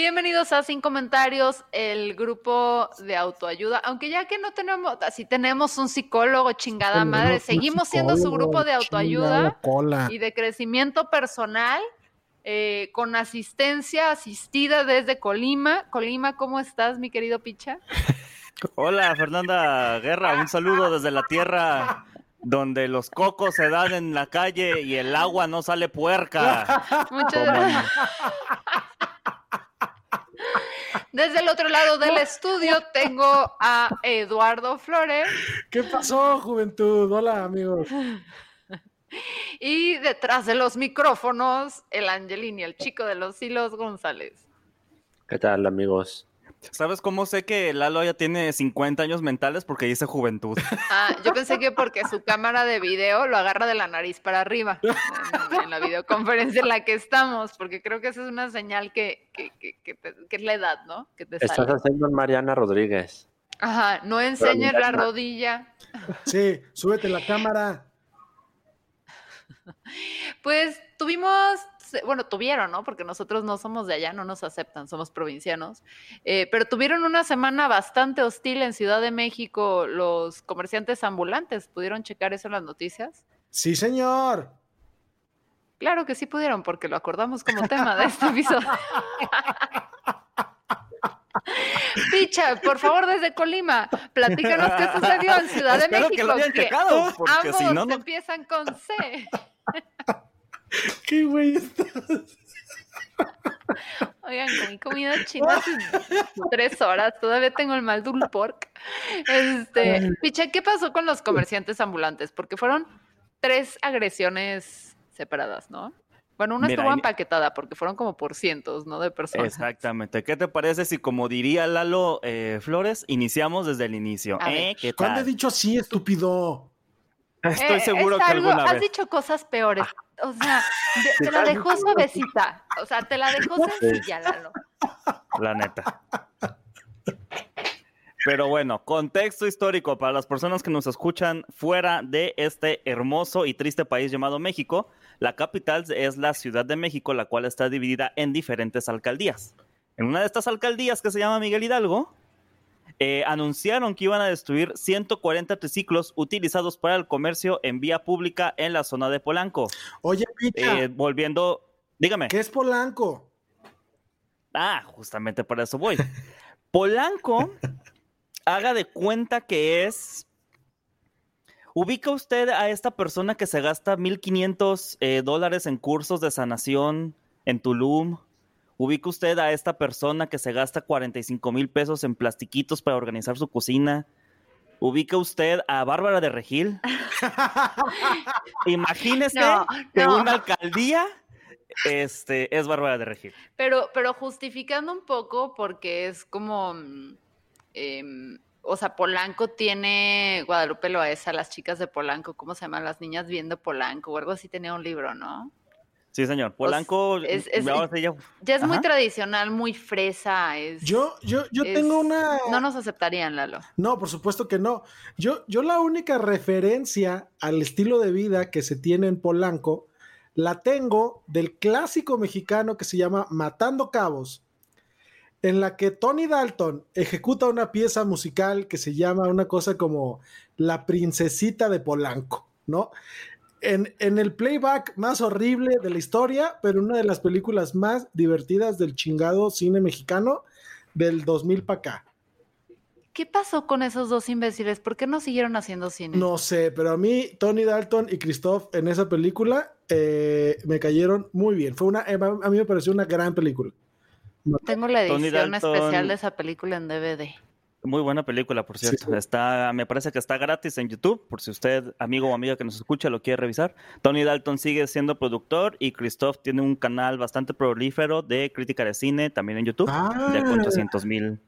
Bienvenidos a Sin Comentarios, el grupo de autoayuda. Aunque ya que no tenemos, así tenemos un psicólogo, chingada Tenemos madre, seguimos siendo su grupo de autoayuda y de crecimiento personal eh, con asistencia asistida desde Colima. Colima, ¿cómo estás, mi querido Picha? Hola Fernanda Guerra, un saludo desde la tierra donde los cocos se dan en la calle y el agua no sale puerca. Muchas gracias. Desde el otro lado del estudio tengo a Eduardo Flores ¿Qué pasó, juventud? Hola amigos. y detrás de los micrófonos el Angelini, el chico de los hilos González. ¿Qué tal, amigos? ¿Sabes cómo sé que Lalo ya tiene 50 años mentales? Porque dice juventud. Ah, yo pensé que porque su cámara de video lo agarra de la nariz para arriba en, en la videoconferencia en la que estamos, porque creo que esa es una señal que, que, que- que te- que es la edad, ¿no? Que te Estás sale. haciendo en Mariana Rodríguez. Ajá, no enseñes la rodilla. Sí, súbete la cámara. Pues tuvimos, bueno, tuvieron, ¿no? Porque nosotros no somos de allá, no nos aceptan, somos provincianos. Eh, pero tuvieron una semana bastante hostil en Ciudad de México los comerciantes ambulantes. ¿Pudieron checar eso en las noticias? Sí, señor. Claro que sí pudieron, porque lo acordamos como tema de este episodio. Picha, por favor, desde Colima, platícanos qué sucedió en Ciudad de Espero México. que lo hayan checado, porque ambos si no, no- empiezan con C. ¿Qué güey estás? Oigan, comí comida china hace tres horas, todavía tengo el mal dulce pork. Este, Picha, ¿qué pasó con los comerciantes ambulantes? Porque fueron tres agresiones separadas, ¿no? Bueno, una Mira, estuvo empaquetada porque fueron como por cientos, ¿no? De personas. Exactamente. ¿Qué te parece si, como diría Lalo eh, Flores, iniciamos desde el inicio? ¿Eh? ¿Qué ¿Cuándo he dicho así, estúpido? Estoy Eh, seguro es que algo- alguna Has dicho cosas peores. O sea, te la dejó suavecita. O sea, te la dejó sencilla, Lalo. La neta. Pero bueno, contexto histórico para las personas que nos escuchan fuera de este hermoso y triste país llamado México. La capital es la Ciudad de México, la cual está dividida en diferentes alcaldías. En una de estas alcaldías que se llama Miguel Hidalgo, eh, anunciaron que iban a destruir 140 triciclos utilizados para el comercio en vía pública en la zona de Polanco. Oye, picha, Eh, volviendo, dígame. ¿qué es Polanco? Ah, justamente para eso voy. Polanco, haga de cuenta que es. ¿Ubica usted a esta persona que se gasta 1.500 eh, dólares en cursos de sanación en Tulum? ¿Ubica usted a esta persona que se gasta 45 mil pesos en plastiquitos para organizar su cocina? ¿Ubica usted a Bárbara de Regil? Imagínese No, que no. una alcaldía este, es Bárbara de Regil. Pero, pero justificando un poco, porque es como. em, o sea, Polanco tiene Guadalupe Loaesa, las chicas de Polanco, ¿cómo se llaman? Las niñas viendo Polanco, o algo así tenía un libro, ¿no? Sí, señor. Polanco. es- es- ahora sí ya- Ya es muy tradicional, muy fresa. Es, Yo, yo, yo es- tengo una. No nos aceptarían, Lalo. No, por supuesto que no. Yo, yo la única referencia al estilo de vida que se tiene en Polanco la tengo del clásico mexicano que se llama Matando Cabos, en la que Tony Dalton ejecuta una pieza musical que se llama una cosa como La Princesita de Polanco, ¿no? En, en el playback más horrible de la historia, pero una de las películas más divertidas del chingado cine mexicano, del 2000 para acá. ¿Qué pasó con esos dos imbéciles? ¿Por qué no siguieron haciendo cine? No sé, pero a mí Tony Dalton y Christoph en esa película eh, me cayeron muy bien. Fue una, eh, a mí me pareció una gran película. Tengo la edición Dalton- especial de esa película en DVD. Muy buena película, por cierto. sí. Está, me parece que está gratis en YouTube, por si usted, amigo o amiga que nos escucha, lo quiere revisar. Tony Dalton sigue siendo productor y Christoph tiene un canal bastante prolífero de crítica de cine también en YouTube, Ah. de con 300 mil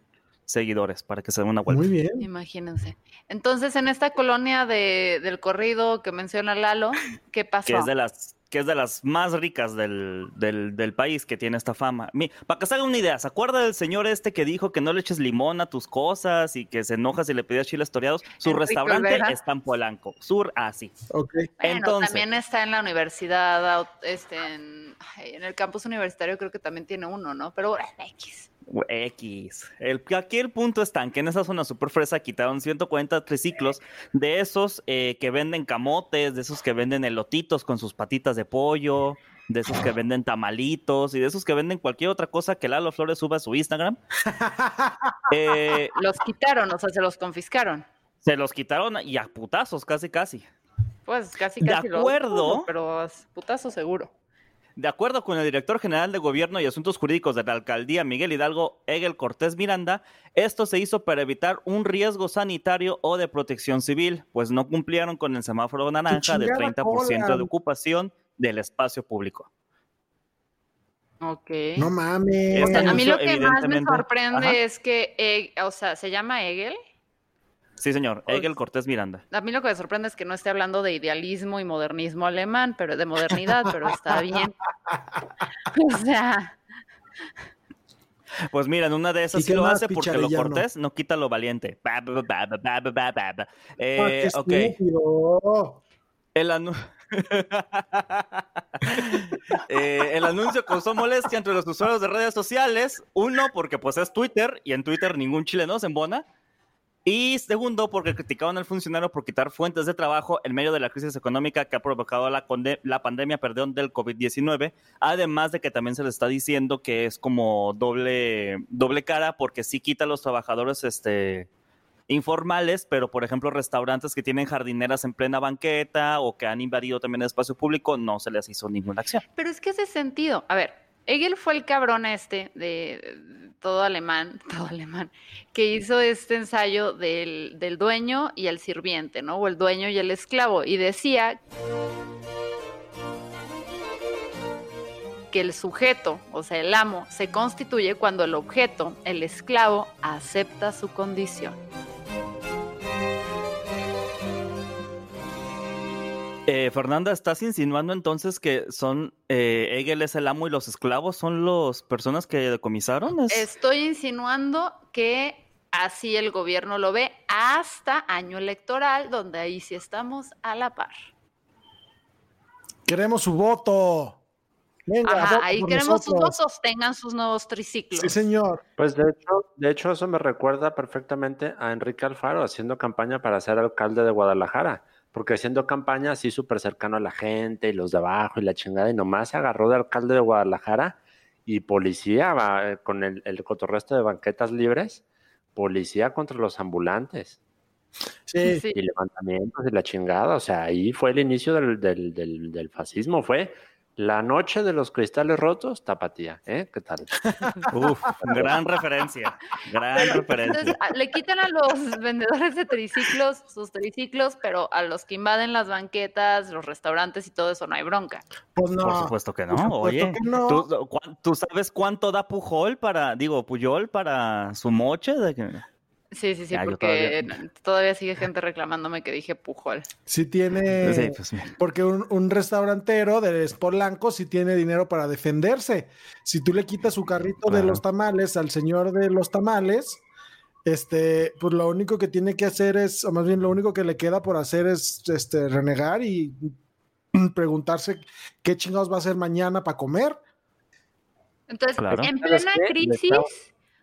seguidores, para que se den una vuelta. Muy bien. Imagínense. Entonces, en esta colonia de, del corrido que menciona Lalo, ¿qué pasó? que es de las que es de las más ricas del, del, del país que tiene esta fama. Mi- para que se hagan una idea, ¿se acuerda del señor este que dijo que no le eches limón a tus cosas y que se enoja si le pedías chiles toreados? Su Enrique restaurante Olvera. está en Polanco. Sur, ah, sí. Ok. Bueno, Entonces- también está en la universidad, este, en el campus universitario creo que también tiene uno, ¿no? Pero bueno, X. X. El, aquí el punto está en que en esa zona super fresa quitaron 140 triciclos de esos eh, que venden camotes, de esos que venden elotitos con sus patitas de pollo, de esos que venden tamalitos y de esos que venden cualquier otra cosa que Lalo Flores suba a su Instagram. Eh, Los quitaron, o sea, se los confiscaron. se los quitaron y a putazos, casi casi. Pues casi, De casi. lo acuerdo. pero putazo seguro. De acuerdo con el director general de Gobierno y Asuntos Jurídicos de la Alcaldía, Miguel Hidalgo Egel Cortés Miranda, esto se hizo para evitar un riesgo sanitario o de protección civil, pues no cumplieron con el semáforo naranja de chingada 30% cola. de ocupación del espacio público. Ok. No mames. Este a mí lo que más me sorprende Ajá. es que, eh, o sea, se llama Hegel. Sí, señor, Pues- Egel Cortés Miranda. A mí lo que me sorprende es que no esté hablando de idealismo y modernismo alemán, pero de modernidad, pero está bien. O sea, Pues mira, en una de esas ¿Y sí lo hace porque lo cortés no quita lo valiente. Ba, ba, ba. Ah, Eh. El, anu- Eh, el anuncio causó molestia entre los usuarios de redes sociales. Uno, porque pues es Twitter y en Twitter ningún chileno se embona. Y segundo, porque criticaban al funcionario por quitar fuentes de trabajo en medio de la crisis económica que ha provocado la, la pandemia perdón, del COVID-19. Además de que también se le está diciendo que es como doble, doble cara porque sí quita a los trabajadores este, informales, pero por ejemplo restaurantes que tienen jardineras en plena banqueta o que han invadido también el espacio público, no se les hizo ninguna acción. pero es que hace sentido. A ver, Hegel fue el cabrón este de todo alemán, todo alemán, que hizo este ensayo del, del dueño y el sirviente, ¿no? O el dueño y el esclavo. Y decía que el sujeto, o sea, el amo, se constituye cuando el objeto, el esclavo, acepta su condición. Eh, Fernanda, ¿estás insinuando entonces que son eh, Hegel es el amo y los esclavos son las personas que decomisaron? ¿Es- Estoy insinuando que así el gobierno lo ve hasta año electoral, donde ahí sí estamos a la par. Queremos su voto. Venga, Ajá, voten ahí queremos sus votos, tengan sus nuevos triciclos. Sí, señor. Pues de hecho, de hecho eso me recuerda perfectamente a Enrique Alfaro haciendo campaña para ser alcalde de Guadalajara, porque haciendo campaña así súper cercano a la gente y los de abajo y la chingada y nomás se agarró de alcalde de Guadalajara y policía va, eh, con el, el cotorresto de banquetas libres, policía contra los ambulantes Sí. Sí. y levantamientos y la chingada, o sea, ahí fue el inicio del, del, del, del fascismo, fue la noche de los cristales rotos, tapatía, ¿eh? ¿Qué tal? Uf, gran referencia, gran Entonces, referencia. a- le quitan a los vendedores de triciclos sus triciclos, pero a los que invaden las banquetas, los restaurantes y todo eso no hay bronca. Pues no. Por supuesto que no. Por supuesto Oye, que no. ¿tú, cuán- tú sabes cuánto da Pujol para, digo, Puyol para su moche? De que- Sí, sí, sí, Ya, porque todavía- todavía... sigue gente reclamándome que dije Pujol. Sí tiene. Sí, pues. Porque un, un restaurantero de Polanco sí tiene dinero para defenderse. Si tú le quitas su carrito de los tamales al señor de los tamales, este, pues lo único que tiene que hacer es, o más bien lo único que le queda por hacer es este, renegar y preguntarse qué chingados va a hacer mañana para comer. Entonces, Claro. en ¿Sabes plena crisis,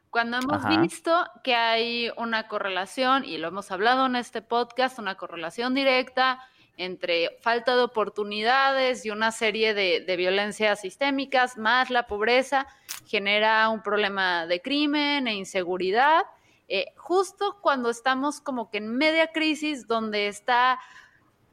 cuando hemos Ajá. visto que hay una correlación, y lo hemos hablado en este podcast, una correlación directa entre falta de oportunidades y una serie de, de violencias sistémicas, más la pobreza, genera un problema de crimen e inseguridad. Eh, justo cuando estamos como que en media crisis, donde está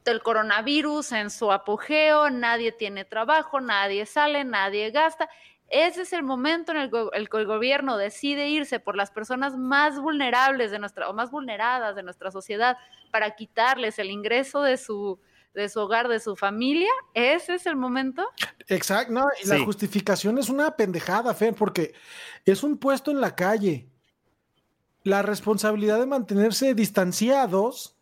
el coronavirus en su apogeo, nadie tiene trabajo, nadie sale, nadie gasta. Ese es el momento en el, el que el gobierno decide irse por las personas más vulnerables de nuestra, o más vulneradas de nuestra sociedad para quitarles el ingreso de su, de su hogar, de su familia. Ese es el momento. Exacto, no, y la Sí. justificación es una pendejada, Fer, porque es un puesto en la calle. La responsabilidad de mantenerse distanciados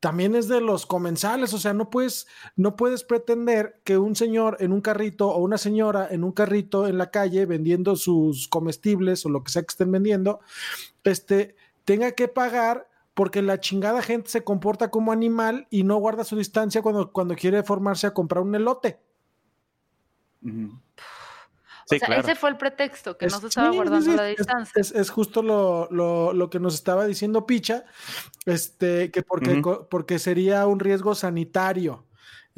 también es de los comensales, o sea, no puedes, no puedes pretender que un señor en un carrito o una señora en un carrito en la calle vendiendo sus comestibles o lo que sea que estén vendiendo, este, tenga que pagar porque la chingada gente se comporta como animal y no guarda su distancia cuando, cuando quiere formarse a comprar un elote. Sí, sea, claro. ese fue el pretexto, que no Es- se estaba sí, guardando la distancia. Es, es justo lo, lo- lo que nos estaba diciendo Picha, este, que porque, porque sería un riesgo sanitario.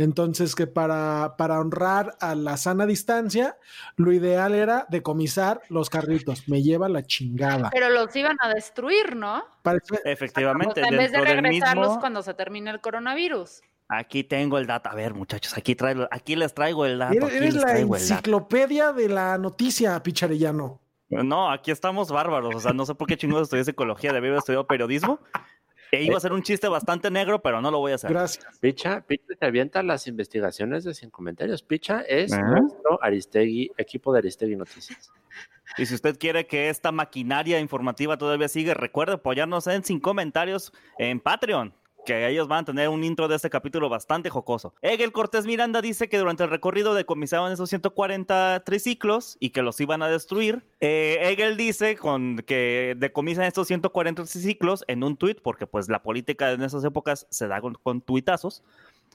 Entonces, que para, para honrar a la sana distancia, lo ideal era decomisar los carritos. Me lleva la chingada. Pero los iban a destruir, ¿no? Parece- O Efectivamente, sea, en vez de regresarlos mismo. cuando se termine el coronavirus. Aquí tengo el dato. A ver, muchachos, aquí, traigo, aquí les traigo el dato. eres la enciclopedia de la noticia, Picharellano. No, aquí estamos bárbaros. O sea, no sé por qué chingados estudié psicología, debí haber estudiado periodismo. E iba a ser un chiste bastante negro, pero no lo voy a hacer. Gracias. Picha, Picha te avienta las investigaciones de Sin Comentarios. Picha es nuestro Aristegui, equipo de Aristegui Noticias. Y si usted quiere que esta maquinaria informativa todavía siga, recuerde apoyarnos en Sin Comentarios en Patreon. Que ellos van a tener un intro de este capítulo bastante jocoso. Egel Cortés Miranda dice que durante el recorrido decomisaban esos 140 triciclos y que los iban a destruir. Eh, Egel dice con que decomisan estos 140 triciclos en un tuit, porque pues la política en esas épocas se da con, con tuitazos.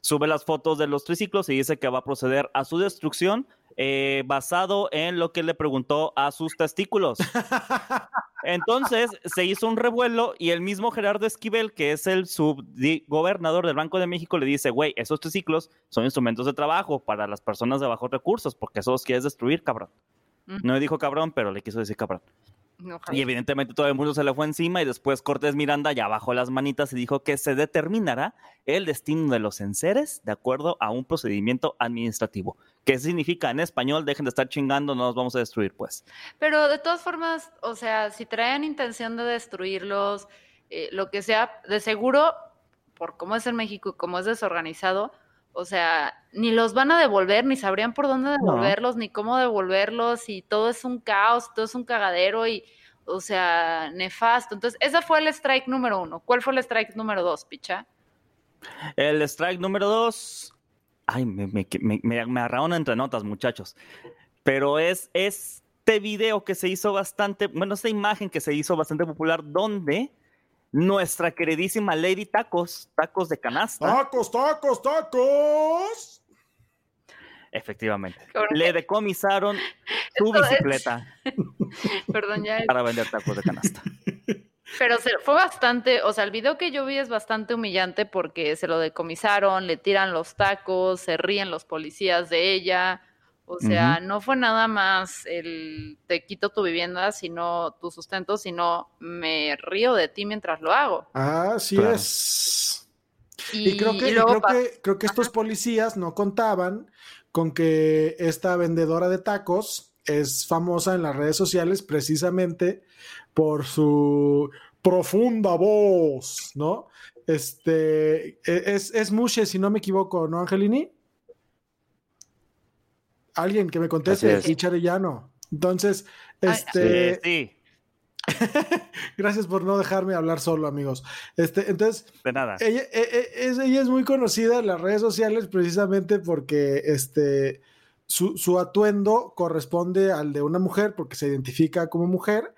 Sube las fotos de los triciclos y dice que va a proceder a su destrucción eh, basado en lo que le preguntó a sus testículos. Entonces se hizo un revuelo y el mismo Gerardo Esquivel, que es el subgobernador del Banco de México, le dice, güey, esos triciclos son instrumentos de trabajo para las personas de bajos recursos, porque eso los quieres destruir, cabrón. No le dijo cabrón, pero le quiso decir cabrón. No, Y evidentemente todo el mundo se le fue encima y después Cortés Miranda ya bajó las manitas y dijo que se determinará el destino de los enseres de acuerdo a un procedimiento administrativo. ¿Qué significa en español? Dejen de estar chingando, no nos vamos a destruir, pues. Pero de todas formas, o sea, si traen intención de destruirlos, eh, lo que sea, de seguro, por cómo es en México y cómo es desorganizado, o sea, ni los van a devolver, ni sabrían por dónde devolverlos, ni cómo devolverlos, y todo es un caos, todo es un cagadero y, o sea, nefasto. Entonces, ese fue el strike número uno. ¿Cuál fue el strike número dos, picha? El strike número dos. Ay, me, me, me, me, agarraron entre notas, muchachos. Pero es este video que se hizo bastante, bueno, esta imagen que se hizo bastante popular, donde nuestra queridísima Lady Tacos, tacos de canasta, Tacos, tacos, tacos. efectivamente, le decomisaron su bicicleta Perdón, ya. para vender tacos de canasta. Pero se- fue bastante, o sea, el video que yo vi es bastante humillante porque se lo decomisaron, le tiran los tacos, se ríen los policías de ella. O sea, no fue nada más el te quito tu vivienda, sino tu sustento, sino me río de ti mientras lo hago. Así Claro. es. Y, Y, creo, que, y creo, que, creo que estos policías no contaban con que esta vendedora de tacos es famosa en las redes sociales precisamente por su profunda voz, ¿no? Este e- es, es Mushe, si no me equivoco, ¿no, Angelini? Alguien que me conteste, Así es. Richard Arellano. Entonces, este, Sí, sí, gracias por no dejarme hablar solo, amigos. Este, entonces, de nada. ella, e- e- es, ella es muy conocida en las redes sociales precisamente porque este, su, su atuendo corresponde al de una mujer porque se identifica como mujer,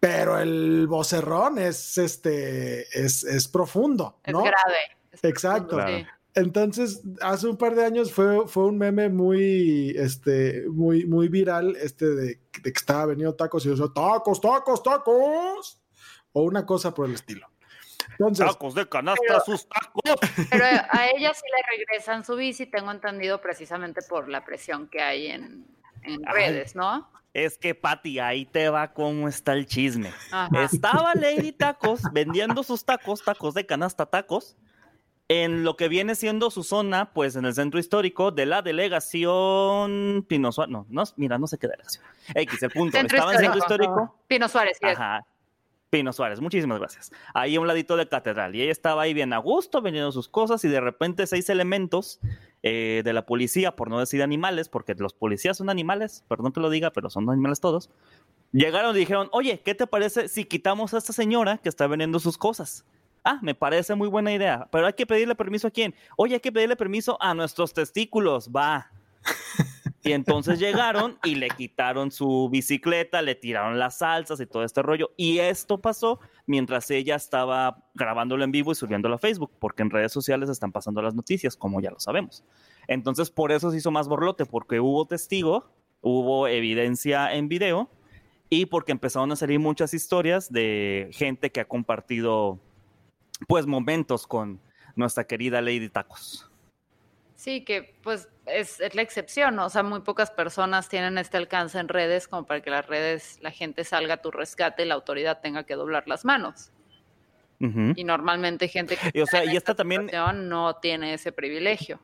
pero el vocerrón es, este, es, es profundo, es ¿no? grave. es Exacto. profundo, sí. Entonces, hace un par de años fue, fue un meme muy, este, muy, muy viral, este de, de que estaba venido tacos y yo tacos, tacos, tacos, o una cosa por el estilo. Entonces, Tacos de canasta, Pero- sus tacos. Pero a ella sí le regresan su bici, tengo entendido precisamente por la presión que hay en, en redes, ¿no? Es que, Pati, ahí te va cómo está el chisme. Ajá. Estaba Lady Tacos vendiendo sus tacos, tacos de canasta tacos, en lo que viene siendo su zona, pues en el centro histórico de la delegación Pino Suárez. No, no, mira, no sé qué delegación. X, el punto. Centro Estaba en centro histórico. histórico. Pino Suárez, sí. Ajá. Pino Suárez, muchísimas gracias. Ahí a un ladito de catedral. Y ella estaba ahí bien a gusto, vendiendo sus cosas, y de repente seis elementos eh, de la policía, por no decir animales, porque los policías son animales, perdón que lo diga, pero son animales todos. Llegaron y dijeron, oye, ¿qué te parece si quitamos a esta señora que está vendiendo sus cosas? Ah, me parece muy buena idea, pero hay que pedirle permiso a quién. Oye, hay que pedirle permiso a nuestros testículos, va. Y entonces llegaron y le quitaron su bicicleta, le tiraron las salsas y todo este rollo. Y esto pasó mientras ella estaba grabándolo en vivo y subiéndolo a Facebook, porque en redes sociales están pasando las noticias, como ya lo sabemos. Entonces, por eso se hizo más borlote, porque hubo testigo, hubo evidencia en video y porque empezaron a salir muchas historias de gente que ha compartido, pues, momentos con nuestra querida Lady Tacos. Sí, que pues es, es la excepción, ¿no? O sea, muy pocas personas tienen este alcance en redes como para que las redes, la gente salga a tu rescate y la autoridad tenga que doblar las manos. Y normalmente gente que Y, o sea, y esta esta también- no tiene ese privilegio.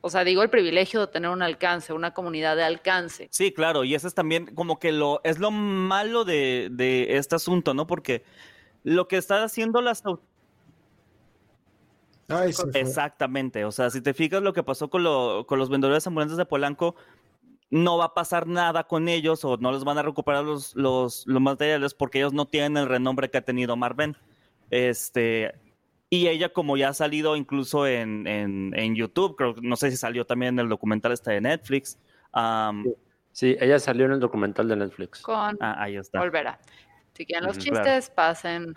O sea, digo el privilegio de tener un alcance, una comunidad de alcance. Sí, claro, y eso es también como que lo es lo malo de, de este asunto, ¿no? Porque lo que están haciendo las ay, exactamente, o sea, si te fijas lo que pasó con, lo- con los vendedores ambulantes de Polanco, no va a pasar nada con ellos o no les van a recuperar los, los, los materiales porque ellos no tienen el renombre que ha tenido Marven. Este, y ella como ya ha salido incluso en, en, en YouTube, creo, no sé si salió también en el documental este de Netflix. Sí, ella salió en el documental de Netflix. Con ah, ahí está. Volverá. Si quieren los chistes, pasen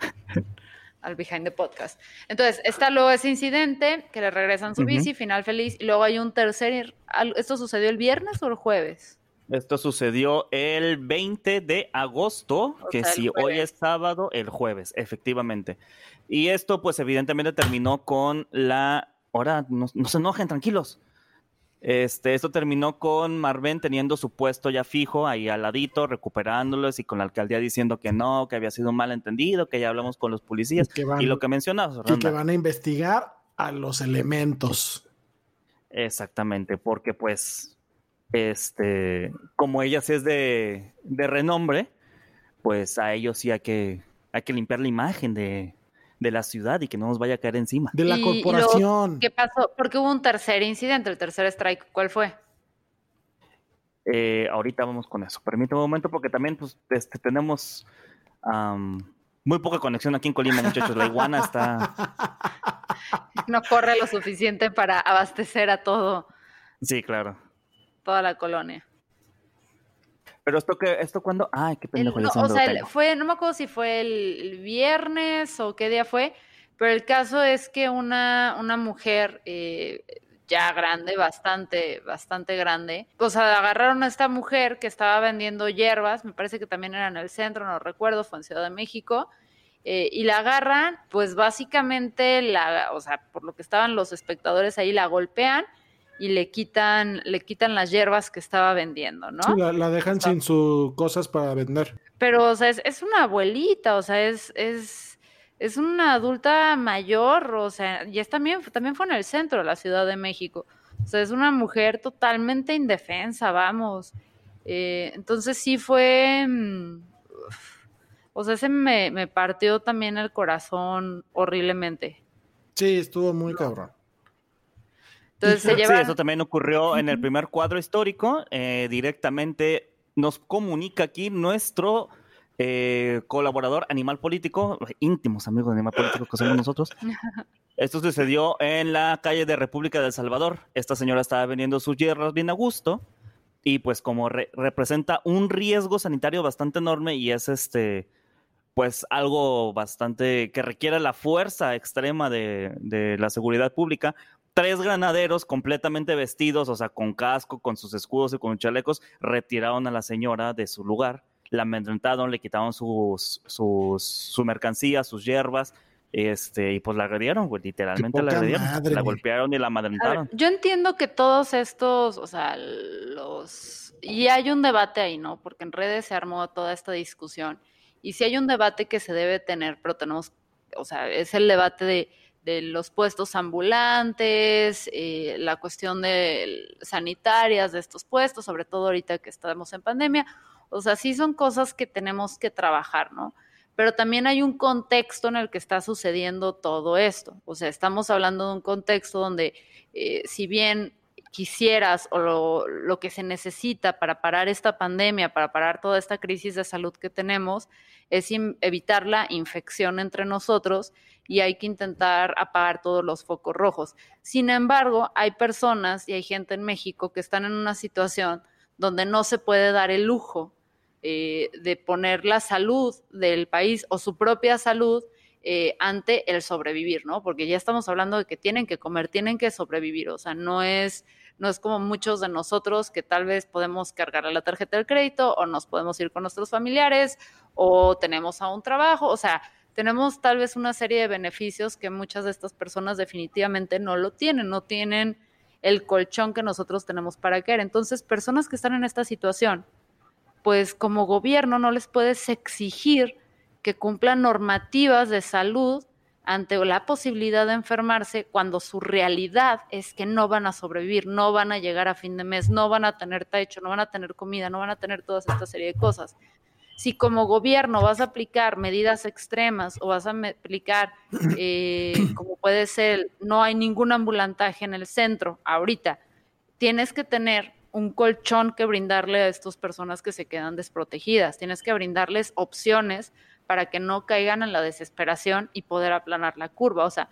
al behind the podcast. Entonces, está luego ese incidente que le regresan su bici, final feliz. Y luego hay un tercer. al- ¿Esto sucedió el viernes o el jueves? Esto sucedió el 20 de agosto, O que sea, si hoy es sábado, el jueves, efectivamente. Y esto pues evidentemente terminó con la... Ahora, no, no se enojen, tranquilos. Este, esto terminó con Marven teniendo su puesto ya fijo ahí al ladito, recuperándolos y con la alcaldía diciendo que no, que había sido un malentendido, que ya hablamos con los policías. Y que van- y lo que mencionabas, Y que van a investigar a los elementos. Exactamente, porque pues, este, como ella sí es de, de renombre, pues a ellos sí hay que, hay que limpiar la imagen de, de la ciudad y que no nos vaya a caer encima. De la Y- y luego, corporación. ¿Qué pasó? Porque hubo un tercer incidente, el tercer strike. ¿Cuál fue? Eh, ahorita vamos con eso. Permítame un momento porque también pues, este, tenemos muy poca conexión aquí en Colima, muchachos. La iguana está... No corre lo suficiente para abastecer a todo, Sí, claro. toda la colonia. Pero esto que, esto cuando... Ay, qué El- pendejo. ya no, o sea, el- fue, no me acuerdo si fue el, el viernes o qué día fue, pero el caso es que una, una mujer eh, ya grande, bastante, bastante grande, o sea, agarraron a esta mujer que estaba vendiendo hierbas, me parece que también era en el centro, no recuerdo, fue en Ciudad de México, eh, y la agarran, pues básicamente, la, o sea, por lo que estaban los espectadores ahí, la golpean y le quitan, le quitan las hierbas que estaba vendiendo, ¿no? Sí, la, la dejan sin sus cosas para vender. Pero, o sea, es, es una abuelita, o sea, es, es, es una adulta mayor, o sea, y es también, también fue en el centro de la Ciudad de México. O sea, es una mujer totalmente indefensa, vamos. Eh, entonces sí fue, mm, o sea, ese me, me partió también el corazón horriblemente. Sí, estuvo muy cabrón. Entonces se Sí, eso también ocurrió en el primer cuadro histórico. eh, directamente nos comunica aquí nuestro eh, colaborador Animal Político, íntimos amigos de Animal Político que somos nosotros. Esto sucedió en la calle de República del Salvador. Esta señora estaba vendiendo sus hierbas bien a gusto y pues como re- representa un riesgo sanitario bastante enorme y es este pues algo bastante que requiere la fuerza extrema de, de la seguridad pública. Tres granaderos completamente vestidos, o sea, con casco, con sus escudos y con chalecos, retiraron a la señora de su lugar la amedrentaron, le quitaron sus, sus, su mercancía, sus hierbas, este, y pues la agredieron, güey, literalmente la agredieron. la golpearon y la amedrentaron. yo entiendo que todos estos, o sea, los... Y hay un debate ahí, ¿no? Porque en redes se armó toda esta discusión. Y sí hay un debate que se debe tener, pero tenemos, o sea, es el debate de de los puestos ambulantes, eh, la cuestión de sanitarias de estos puestos, sobre todo ahorita que estamos en pandemia. O sea, sí son cosas que tenemos que trabajar, ¿no? Pero también hay un contexto en el que está sucediendo todo esto. O sea, estamos hablando de un contexto donde, eh, si bien quisieras o lo, que se necesita para parar esta pandemia, para parar toda esta crisis de salud que tenemos, es evitar la infección entre nosotros y hay que intentar apagar todos los focos rojos. Sin embargo, hay personas y hay gente en México que están en una situación donde no se puede dar el lujo eh, de poner la salud del país o su propia salud eh, ante el sobrevivir, ¿no? Porque ya estamos hablando de que tienen que comer, tienen que sobrevivir, o sea, no es, no es como muchos de nosotros que tal vez podemos cargar a la tarjeta del crédito o nos podemos ir con nuestros familiares o tenemos a un trabajo, o sea, tenemos tal vez una serie de beneficios que muchas de estas personas definitivamente no lo tienen, no tienen el colchón que nosotros tenemos para caer. Entonces, personas que están en esta situación, pues como gobierno no les puedes exigir que cumplan normativas de salud ante la posibilidad de enfermarse cuando su realidad es que no van a sobrevivir, no van a llegar a fin de mes, no van a tener techo, no van a tener comida, no van a tener toda esta serie de cosas. Si como gobierno vas a aplicar medidas extremas o vas a aplicar, eh, como puede ser, no hay ningún ambulantaje en el centro ahorita, tienes que tener un colchón que brindarle a estas personas que se quedan desprotegidas, tienes que brindarles opciones para que no caigan en la desesperación y poder aplanar la curva. O sea,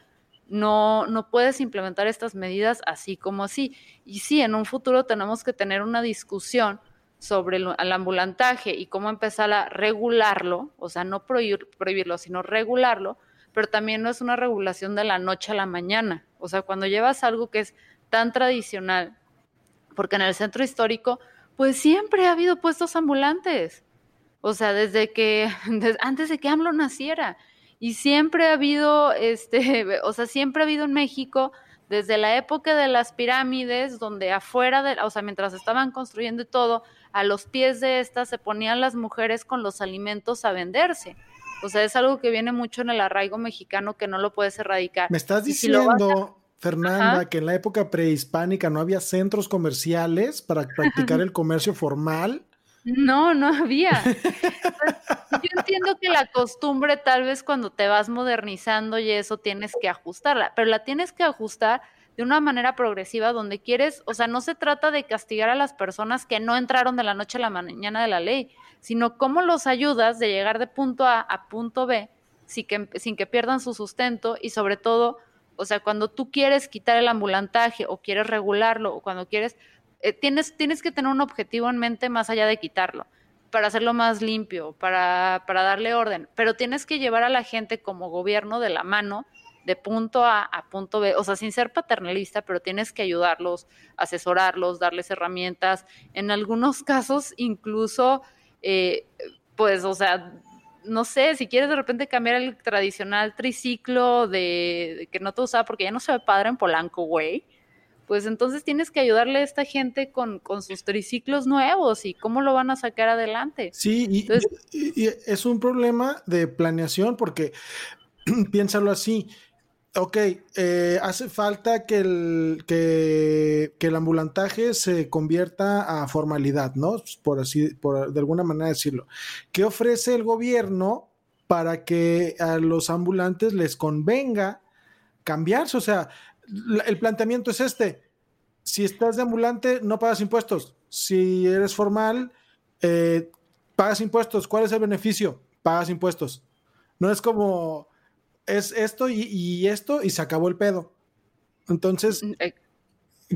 no, no puedes implementar estas medidas así como así. Y sí, en un futuro tenemos que tener una discusión sobre el, ambulantaje y cómo empezar a regularlo, o sea, no prohibirlo, sino regularlo, pero también no es una regulación de la noche a la mañana. O sea, cuando llevas algo que es tan tradicional, porque en el centro histórico, pues siempre ha habido puestos ambulantes. O sea, desde que, antes de que AMLO naciera. Y siempre ha habido, este, o sea, siempre ha habido en México desde la época de las pirámides, donde afuera de, o sea, mientras estaban construyendo todo, a los pies de estas se ponían las mujeres con los alimentos a venderse. O sea, es algo que viene mucho en el arraigo mexicano que no lo puedes erradicar. Me estás diciendo, Fernanda, que en la época prehispánica no había centros comerciales para practicar el comercio formal. No, no había. yo entiendo que la costumbre tal vez cuando te vas modernizando y eso tienes que ajustarla, pero la tienes que ajustar de una manera progresiva donde quieres, o sea, no se trata de castigar a las personas que no entraron de la noche a la mañana de la ley, sino cómo los ayudas de llegar de punto A a punto B sin que, sin que pierdan su sustento y sobre todo, o sea, cuando tú quieres quitar el ambulantaje o quieres regularlo o cuando quieres, eh, tienes, tienes que tener un objetivo en mente más allá de quitarlo para hacerlo más limpio, para, darle orden, pero tienes que llevar a la gente como gobierno de la mano de punto A a punto B, o sea, sin ser paternalista, pero tienes que ayudarlos, asesorarlos, darles herramientas, en algunos casos incluso, eh, pues, o sea, no sé, si quieres de repente cambiar el tradicional triciclo de, que no te usaba porque ya no se ve padre en Polanco, güey, pues entonces tienes que ayudarle a esta gente con, con, sus triciclos nuevos y cómo lo van a sacar adelante. Sí, y, es un problema de planeación porque piénsalo así. Ok, eh, hace falta que el, que, que el ambulantaje se convierta a formalidad, ¿no? Por así, por de alguna manera decirlo. ¿Qué ofrece el gobierno para que a los ambulantes les convenga cambiarse? O sea, el planteamiento es este. Si estás de ambulante, no pagas impuestos. Si eres formal, eh, pagas impuestos. ¿Cuál es el beneficio? Pagas impuestos. No es como, es esto y, esto y se acabó el pedo. Entonces, mm, eh.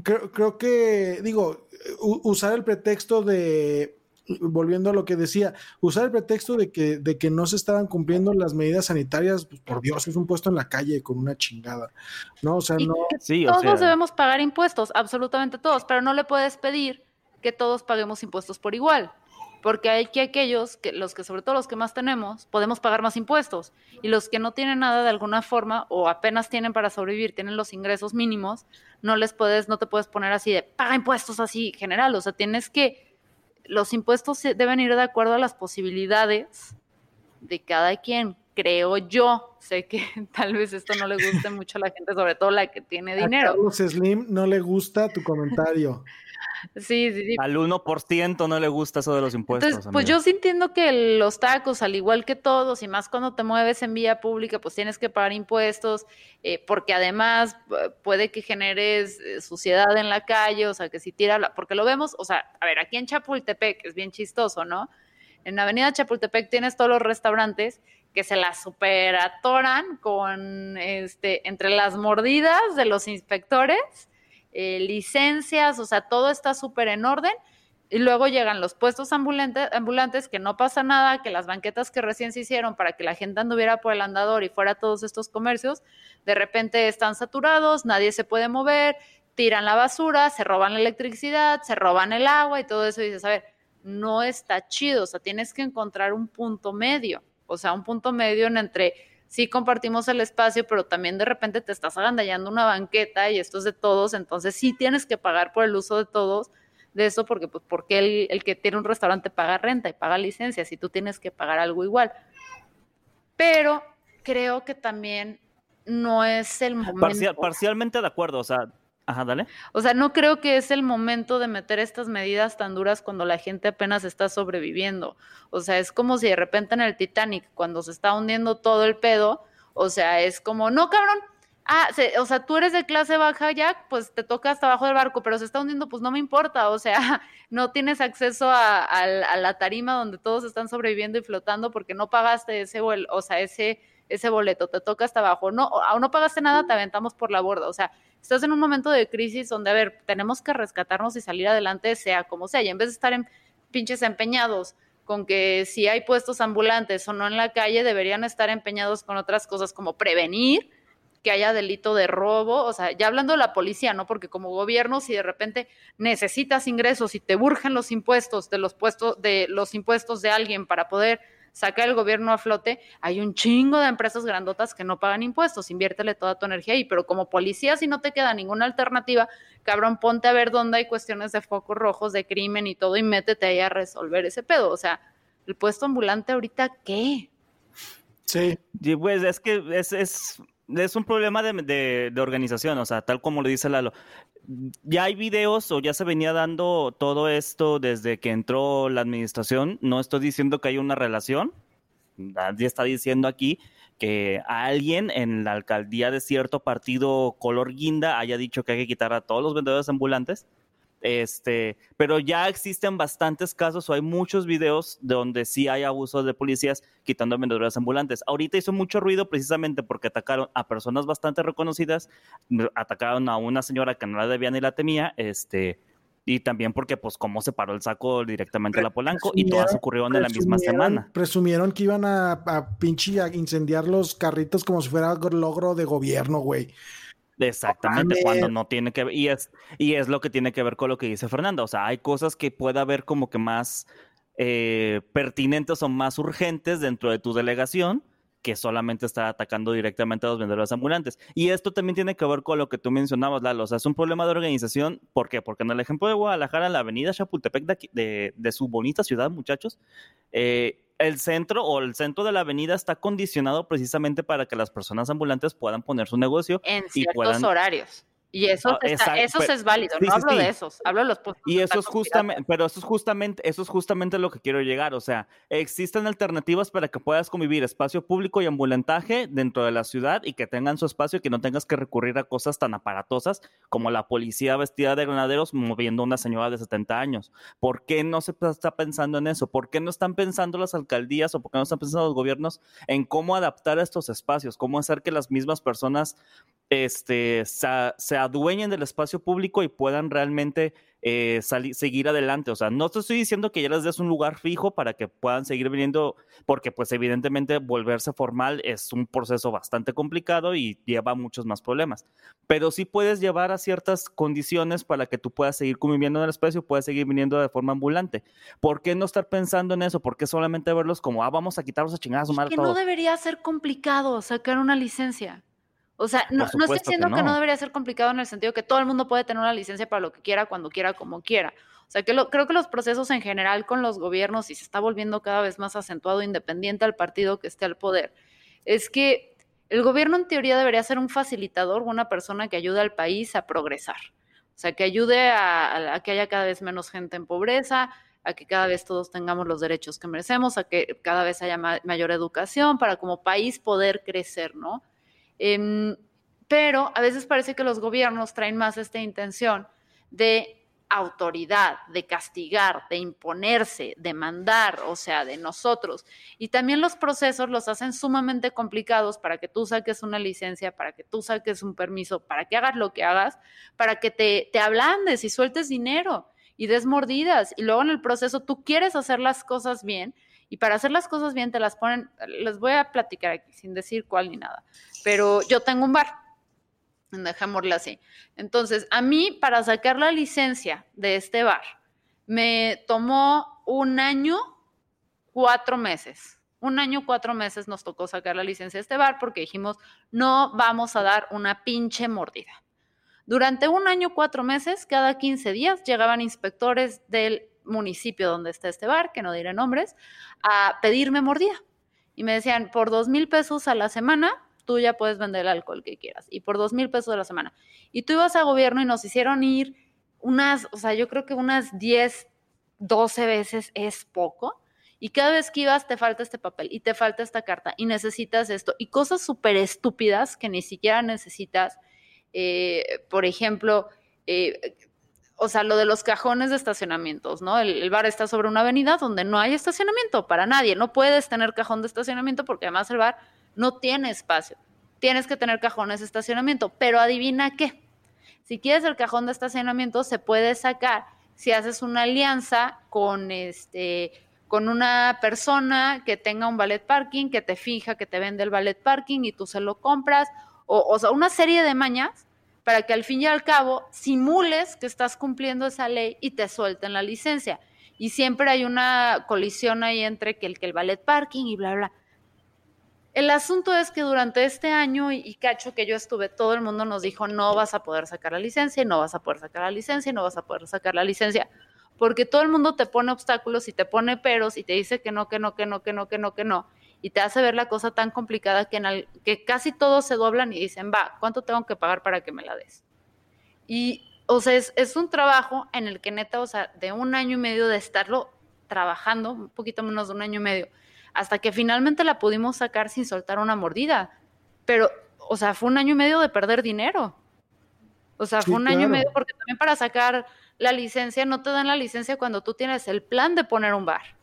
creo, creo que, digo, usar el pretexto de volviendo a lo que decía, usar el pretexto de que, de que no se estaban cumpliendo las medidas sanitarias, pues por Dios, es un puesto en la calle con una chingada, ¿no? O sea, no... todos debemos pagar impuestos, absolutamente todos, pero no le puedes pedir que todos paguemos impuestos por igual. porque hay que aquellos, que los que sobre todo los que más tenemos, podemos pagar más impuestos y los que no tienen nada de alguna forma o apenas tienen para sobrevivir, tienen los ingresos mínimos, no les puedes, no te puedes poner así de paga impuestos así general, o sea, tienes que, los impuestos deben ir de acuerdo a las posibilidades de cada quien, creo yo. Sé que tal vez esto no le guste mucho a la gente, sobre todo la que tiene dinero. A Carlos Slim no le gusta tu comentario. Sí, sí, sí. Al 1% no le gusta eso de los impuestos. Entonces, pues yo sí entiendo que los tacos, al igual que todos, y más cuando te mueves en vía pública, pues tienes que pagar impuestos, eh, porque además eh, puede que generes eh, suciedad en la calle, o sea, que si tira, la, porque lo vemos, o sea, a ver, aquí en Chapultepec es bien chistoso, ¿no? En la avenida Chapultepec tienes todos los restaurantes que se la superatoran con, este, entre las mordidas de los inspectores, eh, licencias, o sea, todo está súper en orden. Y luego llegan los puestos ambulantes, que no pasa nada, que las banquetas que recién se hicieron para que la gente anduviera por el andador y fuera a todos estos comercios, de repente están saturados, nadie se puede mover, tiran la basura, se roban la electricidad, se roban el agua y todo eso. Y dices, a ver, no está chido, o sea, tienes que encontrar un punto medio, o sea, un punto medio en entre sí compartimos el espacio, pero también de repente te estás agandallando una banqueta y esto es de todos, entonces sí tienes que pagar por el uso de todos de eso, porque pues porque el, el que tiene un restaurante paga renta y paga licencias y tú tienes que pagar algo igual. Pero creo que también no es el momento. parcialmente de acuerdo, o sea, Ajá, dale. O sea, no creo que es el momento de meter estas medidas tan duras cuando la gente apenas está sobreviviendo. O sea, es como si de repente en el Titanic, cuando se está hundiendo todo el pedo, o sea, es como, no, cabrón, ah, o sea, tú eres de clase baja, Jack, pues te toca hasta abajo del barco, pero se está hundiendo, pues no me importa, o sea, no tienes acceso a, a la tarima donde todos están sobreviviendo y flotando porque no pagaste ese, o sea, ese, ese boleto, te toca hasta abajo, no, o no pagaste nada, te aventamos por la borda, o sea, estás en un momento de crisis donde, a ver, tenemos que rescatarnos y salir adelante, sea como sea, y en vez de estar en pinches empeñados con que si hay puestos ambulantes o no en la calle, deberían estar empeñados con otras cosas como prevenir que haya delito de robo, o sea, ya hablando de la policía, ¿no? Porque como gobierno, si de repente necesitas ingresos y te urgen los impuestos de los puestos, de los impuestos de alguien para poder saca el gobierno a flote, hay un chingo de empresas grandotas que no pagan impuestos, inviértele toda tu energía ahí, pero como policía si no te queda ninguna alternativa, cabrón, ponte a ver dónde hay cuestiones de focos rojos, de crimen y todo y métete ahí a resolver ese pedo, o sea, el puesto ambulante ahorita, ¿qué? Sí. pues es que es, es, es un problema de, de, organización, o sea, tal como lo dice Lalo ya hay videos o ya se venía dando todo esto desde que entró la administración. No estoy diciendo que hay una relación. Nadie está diciendo aquí que alguien en la alcaldía de cierto partido color guinda haya dicho que hay que quitar a todos los vendedores ambulantes. Este, pero ya existen bastantes casos o hay muchos videos donde sí hay abusos de policías quitando vendedores ambulantes. Ahorita hizo mucho ruido precisamente porque atacaron a personas bastante reconocidas, atacaron a una señora que no la debía ni la temía, este, y también porque pues como se paró el saco directamente a la Polanco y todas ocurrieron en la misma semana. Presumieron que iban a, a pinche a incendiar los carritos como si fuera logro de gobierno, güey. Exactamente, cuando no tiene que ver, y es, y es lo que tiene que ver con lo que dice Fernanda, o sea, hay cosas que pueda haber como que más eh, pertinentes o más urgentes dentro de tu delegación que solamente estar atacando directamente a los vendedores ambulantes. Y esto también tiene que ver con lo que tú mencionabas, Lalo, o sea, es un problema de organización, ¿por qué? Porque en el ejemplo de Guadalajara, en la avenida Chapultepec de, de, su bonita ciudad, muchachos, eh, el centro o el centro de la avenida está condicionado precisamente para que las personas ambulantes puedan poner su negocio en ciertos y puedan... horarios. Y eso, ah, está, eso es válido, no hablo de esos, hablo de los puestos. Y eso es justamente, pero eso es justamente, eso es justamente lo que quiero llegar. O sea, existen alternativas para que puedas convivir espacio público y ambulantaje dentro de la ciudad y que tengan su espacio y que no tengas que recurrir a cosas tan aparatosas como la policía vestida de granaderos moviendo a una señora de 70 años. ¿Por qué no se está pensando en eso? ¿Por qué no están pensando las alcaldías o por qué no están pensando los gobiernos en cómo adaptar estos espacios? ¿Cómo hacer que las mismas personas este, se, se adueñen del espacio público y puedan realmente eh, seguir adelante. O sea, no te estoy diciendo que ya les des un lugar fijo para que puedan seguir viniendo, porque pues evidentemente volverse formal es un proceso bastante complicado y lleva muchos más problemas. Pero sí puedes llevar a ciertas condiciones para que tú puedas seguir conviviendo en el espacio, puedas seguir viniendo de forma ambulante. ¿Por qué no estar pensando en eso? ¿Por qué solamente verlos como, ah, vamos a quitarlos a chingadas o Que no debería ser complicado sacar una licencia. O sea, no, estoy diciendo que no. debería ser complicado en el sentido que todo el mundo puede tener una licencia para lo que quiera, cuando quiera, como quiera. O sea, que creo que los procesos en general con los gobiernos, y se está volviendo cada vez más acentuado, independiente al partido que esté al poder, es que el gobierno en teoría debería ser un facilitador, una persona que ayude al país a progresar. O sea, que ayude a, a que haya cada vez menos gente en pobreza, a que cada vez todos tengamos los derechos que merecemos, a que cada vez haya mayor educación para como país poder crecer, ¿no? Em, pero a veces parece que los gobiernos traen más esta intención de autoridad, de castigar, de imponerse, de mandar, o sea, de nosotros. Y también los procesos los hacen sumamente complicados para que tú saques una licencia, para que tú saques un permiso, para que hagas lo que hagas, para que te, te ablandes y sueltes dinero y des mordidas. Y luego en el proceso tú quieres hacer las cosas bien y para hacer las cosas bien te las ponen, les voy a platicar aquí sin decir cuál ni nada, pero yo tengo un bar, dejémoslo así. Entonces, a mí para sacar la licencia de este bar, me tomó un año, cuatro meses. Un año, cuatro meses nos tocó sacar la licencia de este bar porque dijimos, no vamos a dar una pinche mordida. Durante un año, cuatro meses, cada 15 días llegaban inspectores del municipio donde está este bar, que no diré nombres, a pedirme mordida. Y me decían, por dos mil pesos a la semana, tú ya puedes vender el alcohol que quieras. Y por dos mil pesos a la semana. Y tú ibas a gobierno y nos hicieron ir unas, o sea, yo creo que unas 10, 12 veces es poco. Y cada vez que ibas te falta este papel y te falta esta carta y necesitas esto. Y cosas súper estúpidas que ni siquiera necesitas. Eh, por ejemplo, eh, o sea, lo de los cajones de estacionamientos, ¿no? El, bar está sobre una avenida donde no hay estacionamiento para nadie. No puedes tener cajón de estacionamiento porque además el bar no tiene espacio. Tienes que tener cajones de estacionamiento. Pero adivina qué. Si quieres el cajón de estacionamiento, se puede sacar si haces una alianza con este con una persona que tenga un ballet parking, que te fija que te vende el ballet parking y tú se lo compras, o, o sea, una serie de mañas para que al fin y al cabo simules que estás cumpliendo esa ley y te suelten la licencia. Y siempre hay una colisión ahí entre que el, que el ballet parking y bla, bla. El asunto es que durante este año y, cacho que yo estuve, todo el mundo nos dijo, no vas a poder sacar la licencia, no vas a poder sacar la licencia, no vas a poder sacar la licencia, porque todo el mundo te pone obstáculos y te pone peros y te dice que no, que no, que no, que no, que no, que no y te hace ver la cosa tan complicada que, en que casi todos se doblan y dicen, va, ¿cuánto tengo que pagar para que me la des? Y, o sea, es, es un trabajo en el que neta, o sea, de un año y medio de estarlo trabajando, un poquito menos de un año y medio, hasta que finalmente la pudimos sacar sin soltar una mordida. Pero, o sea, fue un año y medio de perder dinero. O sea, fue un año y medio porque también para sacar la licencia no te dan la licencia cuando tú tienes el plan de poner un bar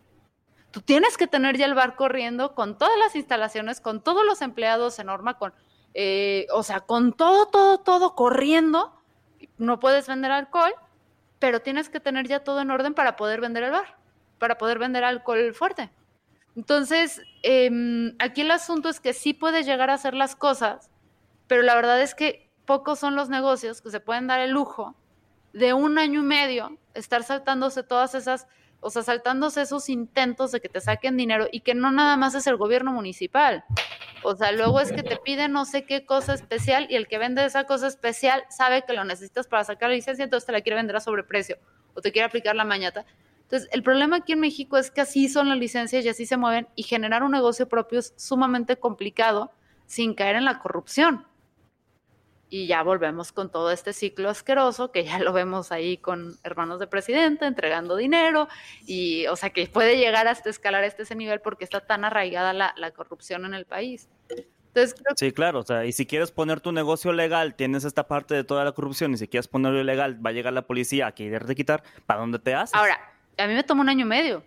tú tienes que tener ya el bar corriendo con todas las instalaciones, con todos los empleados en norma, con, eh, o sea, con todo, todo, todo corriendo. No puedes vender alcohol, pero tienes que tener ya todo en orden para poder vender el bar, para poder vender alcohol fuerte. Entonces, em, aquí el asunto es que sí puedes llegar a hacer las cosas, pero la verdad es que pocos son los negocios que se pueden dar el lujo de un año y medio estar saltándose todas esas o sea, saltándose esos intentos de que te saquen dinero y que no nada más es el gobierno municipal. O sea, luego es que te piden no sé qué cosa especial y el que vende esa cosa especial sabe que lo necesitas para sacar la licencia, entonces te la quiere vender a sobreprecio o te quiere aplicar la mañata. Entonces, el problema aquí en México es que así son las licencias y así se mueven y generar un negocio propio es sumamente complicado sin caer en la corrupción y ya volvemos con todo este ciclo asqueroso que ya lo vemos ahí con hermanos de presidente entregando dinero y, o sea, que puede llegar hasta escalar este ese nivel porque está tan arraigada la, corrupción en el país. Entonces, Sí, claro, o sea, y si quieres poner tu negocio legal, tienes esta parte de toda la corrupción y si quieres ponerlo ilegal, va a llegar la policía a quererte quitar, ¿para dónde te haces? Ahora, a mí me tomó un año y medio.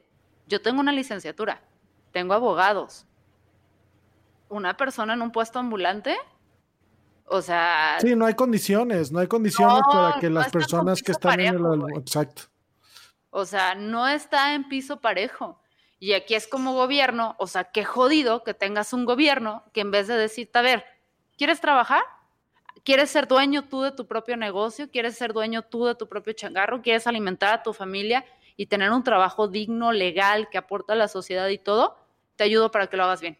Yo tengo una licenciatura, tengo abogados. Una persona en un puesto ambulante O sea, Sí, no hay condiciones, no hay condiciones No, para que las personas que están en el... Exacto. O sea, no está en piso parejo. Y aquí es como gobierno, o sea, qué jodido que tengas un gobierno que en vez de decirte, a ver, ¿quieres trabajar? ¿Quieres ser dueño tú de tu propio negocio? ¿Quieres ser dueño tú de tu propio changarro? ¿Quieres alimentar a tu familia y tener un trabajo digno, legal, que aporta a la sociedad y todo? Te ayudo para que lo hagas bien.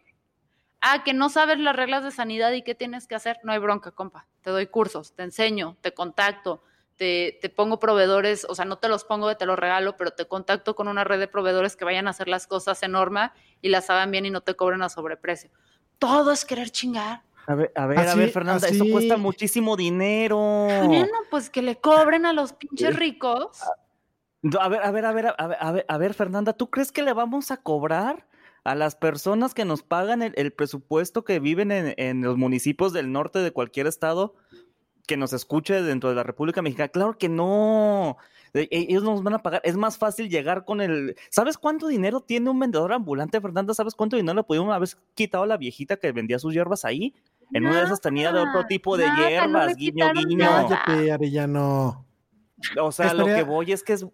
Ah, que no sabes las reglas de sanidad y qué tienes que hacer. No hay bronca, compa. Te doy cursos, te enseño, te contacto, te, te pongo proveedores, o sea, no te los pongo, te los regalo, pero te contacto con una red de proveedores que vayan a hacer las cosas en norma y las hagan bien y no te cobren a sobreprecio. Todo es querer chingar. A ver, a ver, a ver, Fernanda, eso cuesta muchísimo dinero. Bueno, pues que le cobren a los pinches ricos. A ver, a ver, a ver, a ver, a ver, a ver, Fernanda, ¿tú crees que le vamos a cobrar a las personas que nos pagan el, el presupuesto que viven en, en los municipios del norte de cualquier estado que nos escuche dentro de la República Mexicana? Claro que no. E- e- Ellos nos van a pagar. Es más fácil llegar con el. ¿Sabes cuánto dinero tiene un vendedor ambulante, Fernanda? ¿Sabes cuánto dinero le pudieron haber quitado a la viejita que vendía sus hierbas ahí? En una de esas tenía de otro tipo de nada, no hierbas, le guiño, guiño. Cállate, Arellano. O sea, lo que voy es que es,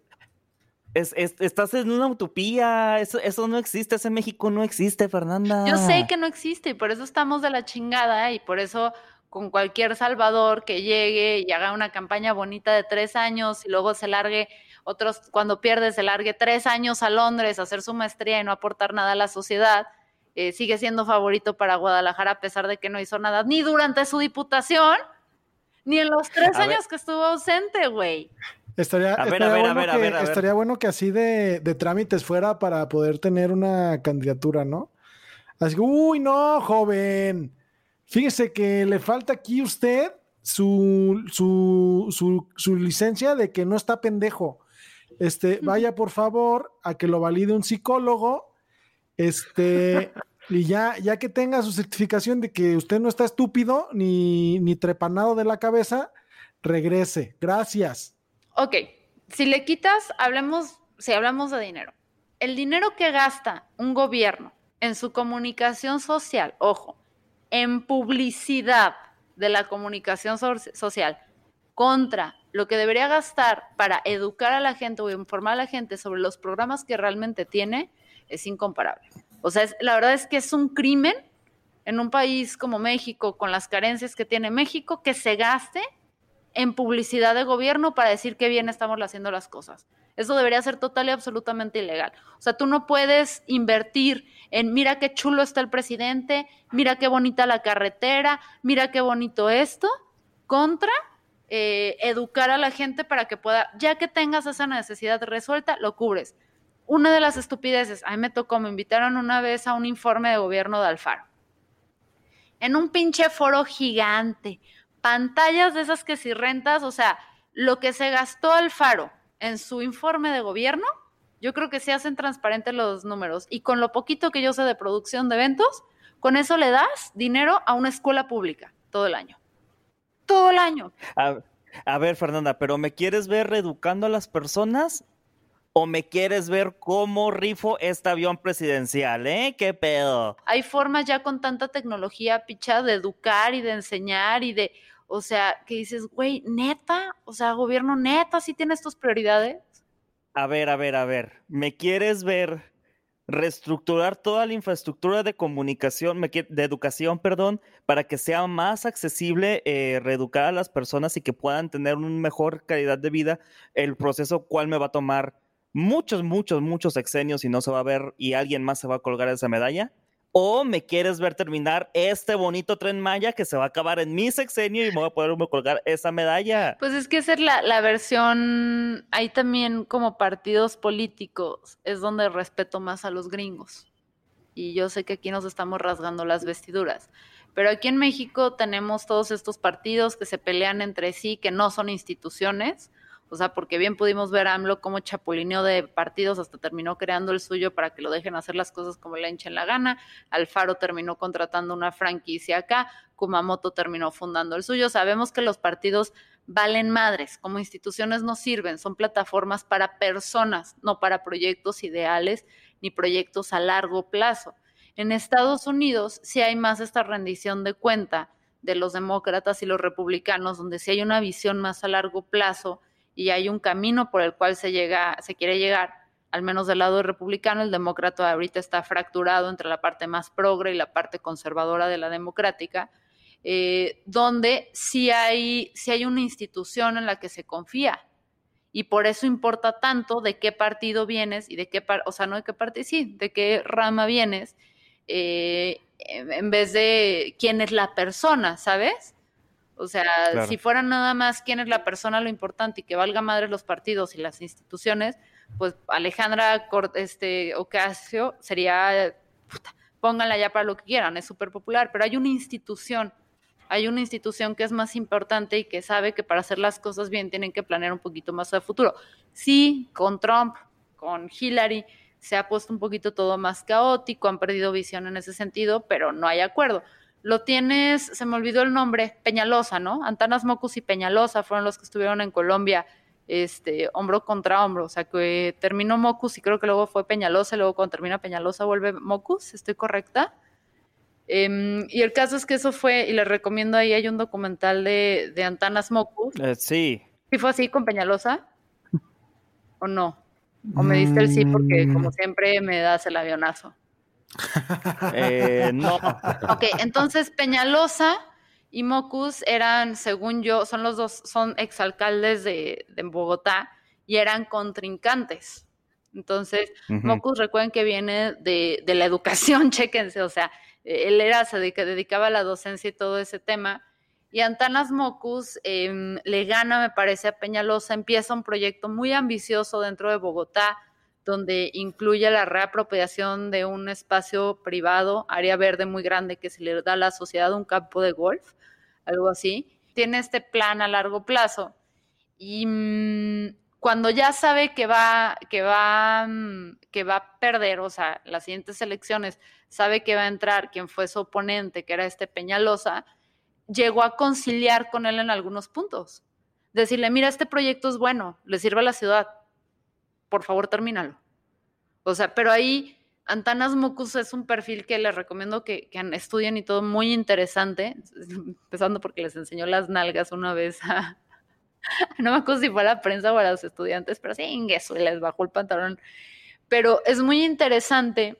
es- es- estás en una utopía. Eso, eso no existe. Ese México no existe, Fernanda. Yo sé que no existe y por eso estamos de la chingada y por eso con cualquier salvador que llegue y haga una campaña bonita de tres años y luego se largue otros, cuando pierde, se largue tres años a Londres a hacer su maestría y no aportar nada a la sociedad, eh, sigue siendo favorito para Guadalajara a pesar de que no hizo nada ni durante su diputación, ni en los tres A ver. años que estuvo ausente, güey. Estaría, A ver, estaría a ver, a bueno ver, que, ver, a ver. estaría bueno que así de, de trámites fuera para poder tener una candidatura, ¿no? Así que, uy, no, joven. Fíjese que le falta aquí usted su, su, su, su licencia de que no está pendejo. Este, vaya por favor a que lo valide un psicólogo. Este, y ya, ya que tenga su certificación de que usted no está estúpido ni, ni trepanado de la cabeza, regrese. Gracias. Ok, si le quitas, hablemos, si hablamos de dinero. El dinero que gasta un gobierno en su comunicación social, ojo, en publicidad de la comunicación so- social contra lo que debería gastar para educar a la gente o informar a la gente sobre los programas que realmente tiene, es incomparable. O sea, es- la verdad es que es un crimen en un país como México, con las carencias que tiene México, que se gaste en publicidad de gobierno para decir qué bien estamos haciendo las cosas. Eso debería ser total y absolutamente ilegal. O sea, tú no puedes invertir en mira qué chulo está el presidente, mira qué bonita la carretera, mira qué bonito esto, contra eh, educar a la gente para que pueda, ya que tengas esa necesidad resuelta, lo cubres. Una de las estupideces, a mí me tocó, me invitaron una vez a un informe de gobierno de Alfaro. En un pinche foro gigante, pantallas de esas que si rentas, o sea, lo que se gastó Alfaro en su informe de gobierno, yo creo que se hacen transparentes los números. Y con lo poquito que yo sé de producción de eventos, con eso le das dinero a una escuela pública todo el año. Todo el año. A, a ver, Fernanda, ¿pero me quieres ver reeducando a las personas? ¿O me quieres ver cómo rifo este avión presidencial, eh? ¿Qué pedo? Hay formas ya con tanta tecnología, picha, de educar y de enseñar y de, o sea, que dices, güey, neta, o sea, gobierno neta, sí tienes tus prioridades. A ver, a ver, a ver. ¿Me quieres ver reestructurar toda la infraestructura de comunicación, de educación, perdón, para que sea más accesible eh, reeducar a las personas y que puedan tener una mejor calidad de vida? El proceso cual me va a tomar muchos, muchos, muchos sexenios y no se va a ver y alguien más se va a colgar esa medalla. ¿O me quieres ver terminar este bonito tren Maya que se va a acabar en mi sexenio y me voy a poder colgar esa medalla? Pues es que esa es la, la versión, hay también como partidos políticos, es donde respeto más a los gringos. Y yo sé que aquí nos estamos rasgando las vestiduras. Pero aquí en México tenemos todos estos partidos que se pelean entre sí, que no son instituciones. O sea, porque bien pudimos ver a AMLO como chapulineó de partidos, hasta terminó creando el suyo para que lo dejen hacer las cosas como le hinchen la gana. Alfaro terminó contratando una franquicia acá, Kumamoto terminó fundando el suyo. Sabemos que los partidos valen madres, como instituciones no sirven, son plataformas para personas, no para proyectos ideales ni proyectos a largo plazo. En Estados Unidos sí hay más esta rendición de cuenta de los demócratas y los republicanos, donde sí hay una visión más a largo plazo y hay un camino por el cual se llega, se quiere llegar, al menos del lado republicano, el demócrata ahorita está fracturado entre la parte más progre y la parte conservadora de la democrática, eh, donde sí hay, hay una institución en la que se confía. Y por eso importa tanto de qué partido vienes y de qué, o sea, no de qué partido, sí, de qué rama vienes, eh, en vez de quién es la persona, ¿sabes? O sea, si fuera nada más quién es la persona lo importante y que valga madre los partidos y las instituciones, pues Alejandra este, Ocasio sería, puta, pónganla ya para lo que quieran, es súper popular, pero hay una institución, hay una institución que es más importante y que sabe que para hacer las cosas bien tienen que planear un poquito más al futuro. Sí, con Trump, con Hillary, se ha puesto un poquito todo más caótico, han perdido visión en ese sentido, pero no hay acuerdo. Lo tienes, se me olvidó el nombre, Peñalosa, ¿no? Antanas Mocus y Peñalosa fueron los que estuvieron en Colombia, este, hombro contra hombro, o sea, que terminó Mocus y creo que luego fue Peñalosa, y luego cuando termina Peñalosa vuelve Mocus, ¿estoy correcta? Em, y el caso es que eso fue, y les recomiendo ahí, hay un documental de, de Antanas Mocus. Eh, sí. ¿Sí fue así con Peñalosa? ¿O no? ¿O me diste el sí porque como mm. siempre me das el avionazo? Eh, no. Ok, entonces Peñalosa y Mocus eran, según yo, son los dos, son exalcaldes de, de Bogotá y eran contrincantes. Entonces, Mocus recuerden que viene de, de, la educación, chéquense, o sea, él era, se dedicaba a la docencia y todo ese tema y Antanas Mocus em, le gana, me parece, a Peñalosa, empieza un proyecto muy ambicioso dentro de Bogotá, donde incluye la reapropiación de un espacio privado, área verde muy grande que se le da a la sociedad un campo de golf, algo así. Tiene este plan a largo plazo y mm, cuando ya sabe que va, que va, mm, que va a perder, o sea, las siguientes elecciones, sabe que va a entrar quien fue su oponente, que era este Peñalosa, llegó a conciliar con él en algunos puntos. Decirle, mira, este proyecto es bueno, le sirve a la ciudad, por favor termínalo. O sea, pero ahí Antanas Mucus es un perfil que les recomiendo que, estudien y todo, muy interesante, empezando porque les enseñó las nalgas una vez a, no me acuerdo si fue a la prensa o a los estudiantes, pero sí, y les bajó el pantalón. Pero es muy interesante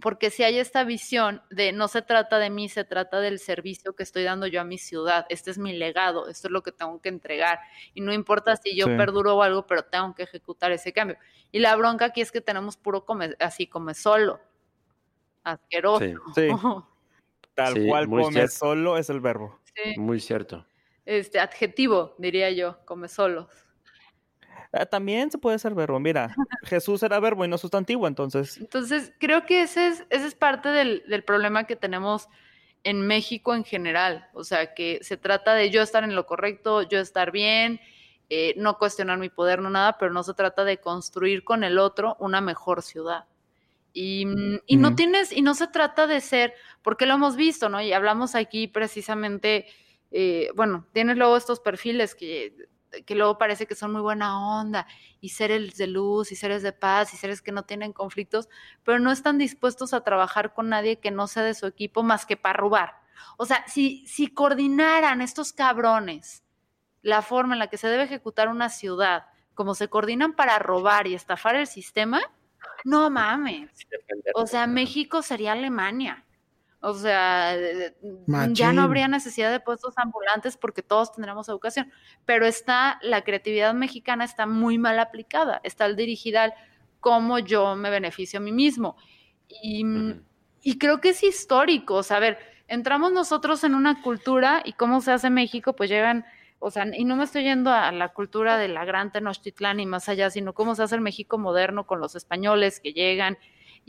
porque si hay esta visión de no se trata de mí, se trata del servicio que estoy dando yo a mi ciudad, este es mi legado, esto es lo que tengo que entregar y no importa si yo perduro o algo, pero tengo que ejecutar ese cambio. Y la bronca aquí es que tenemos puro come, así come solo, asqueroso. Sí, Tal cual come solo es el verbo. Muy cierto. Este adjetivo, diría yo, come solo. Ah, también se puede ser verbo. Mira, Jesús era verbo y no sustantivo, entonces. Entonces, creo que ese es, ese es parte del, del, problema que tenemos en México en general. O sea, que se trata de yo estar en lo correcto, yo estar bien, eh, no cuestionar mi poder, no nada, pero no se trata de construir con el otro una mejor ciudad. Y, y no tienes, y no se trata de ser, porque lo hemos visto, ¿no? Y hablamos aquí precisamente, eh, bueno, tienes luego estos perfiles que que luego parece que son muy buena onda y seres de luz y seres de paz y seres que no tienen conflictos, pero no están dispuestos a trabajar con nadie que no sea de su equipo más que para robar. O sea, si, si coordinaran estos cabrones la forma en la que se debe ejecutar una ciudad, como se coordinan para robar y estafar el sistema, no mames. O sea, México sería Alemania. O sea, ya no habría necesidad de puestos ambulantes porque todos tendremos educación. Pero está, la creatividad mexicana está muy mal aplicada, está al dirigida al cómo yo me beneficio a mí mismo. Y, y creo que es histórico. O sea, a ver, entramos nosotros en una cultura y cómo se hace México, pues llegan, o sea, y no me estoy yendo a la cultura de la Gran Tenochtitlán y más allá, sino cómo se hace el México moderno con los españoles que llegan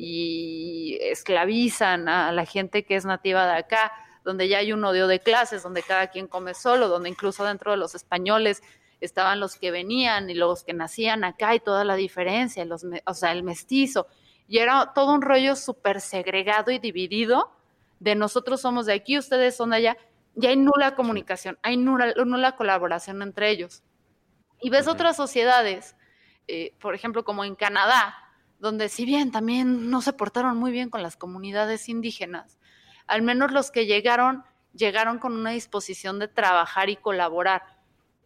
y esclavizan a la gente que es nativa de acá, donde ya hay un odio de clases, donde cada quien come solo, donde incluso dentro de los españoles estaban los que venían y los que nacían acá y toda la diferencia, los, o sea, el mestizo. Y era todo un rollo súper segregado y dividido de nosotros somos de aquí, ustedes son de allá, y hay nula comunicación, hay nula, nula colaboración entre ellos. Y ves otras sociedades, eh, por ejemplo, como en Canadá, donde si bien también no se portaron muy bien con las comunidades indígenas, al menos los que llegaron llegaron con una disposición de trabajar y colaborar.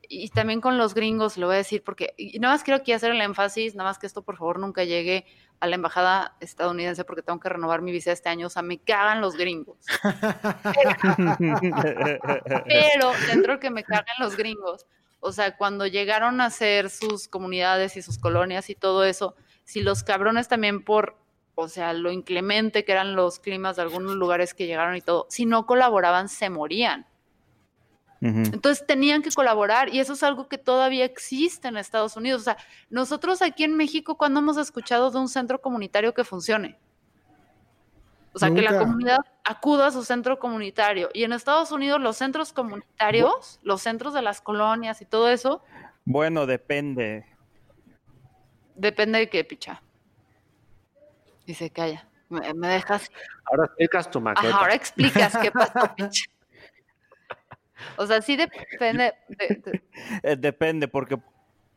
Y también con los gringos, lo voy a decir, porque y nada más quiero aquí hacer el énfasis, nada más que esto por favor nunca llegue a la embajada estadounidense porque tengo que renovar mi visa este año, o sea, me cagan los gringos. Pero dentro de que me cagan los gringos, o sea, cuando llegaron a hacer sus comunidades y sus colonias y todo eso, si los cabrones también por, o sea, lo inclemente que eran los climas de algunos lugares que llegaron y todo, si no colaboraban, se morían. Entonces tenían que colaborar y eso es algo que todavía existe en Estados Unidos. O sea, nosotros aquí en México, ¿cuándo hemos escuchado de un centro comunitario que funcione? O sea, que la comunidad acuda a su centro comunitario. Y en Estados Unidos los centros comunitarios, los centros de las colonias y todo eso. Bueno, depende. Depende de qué, picha. Y se calla. Me, dejas. Ahora explicas tu maqueta. ahora explicas qué pasó, picha. O sea, sí depende. Eh, depende, porque.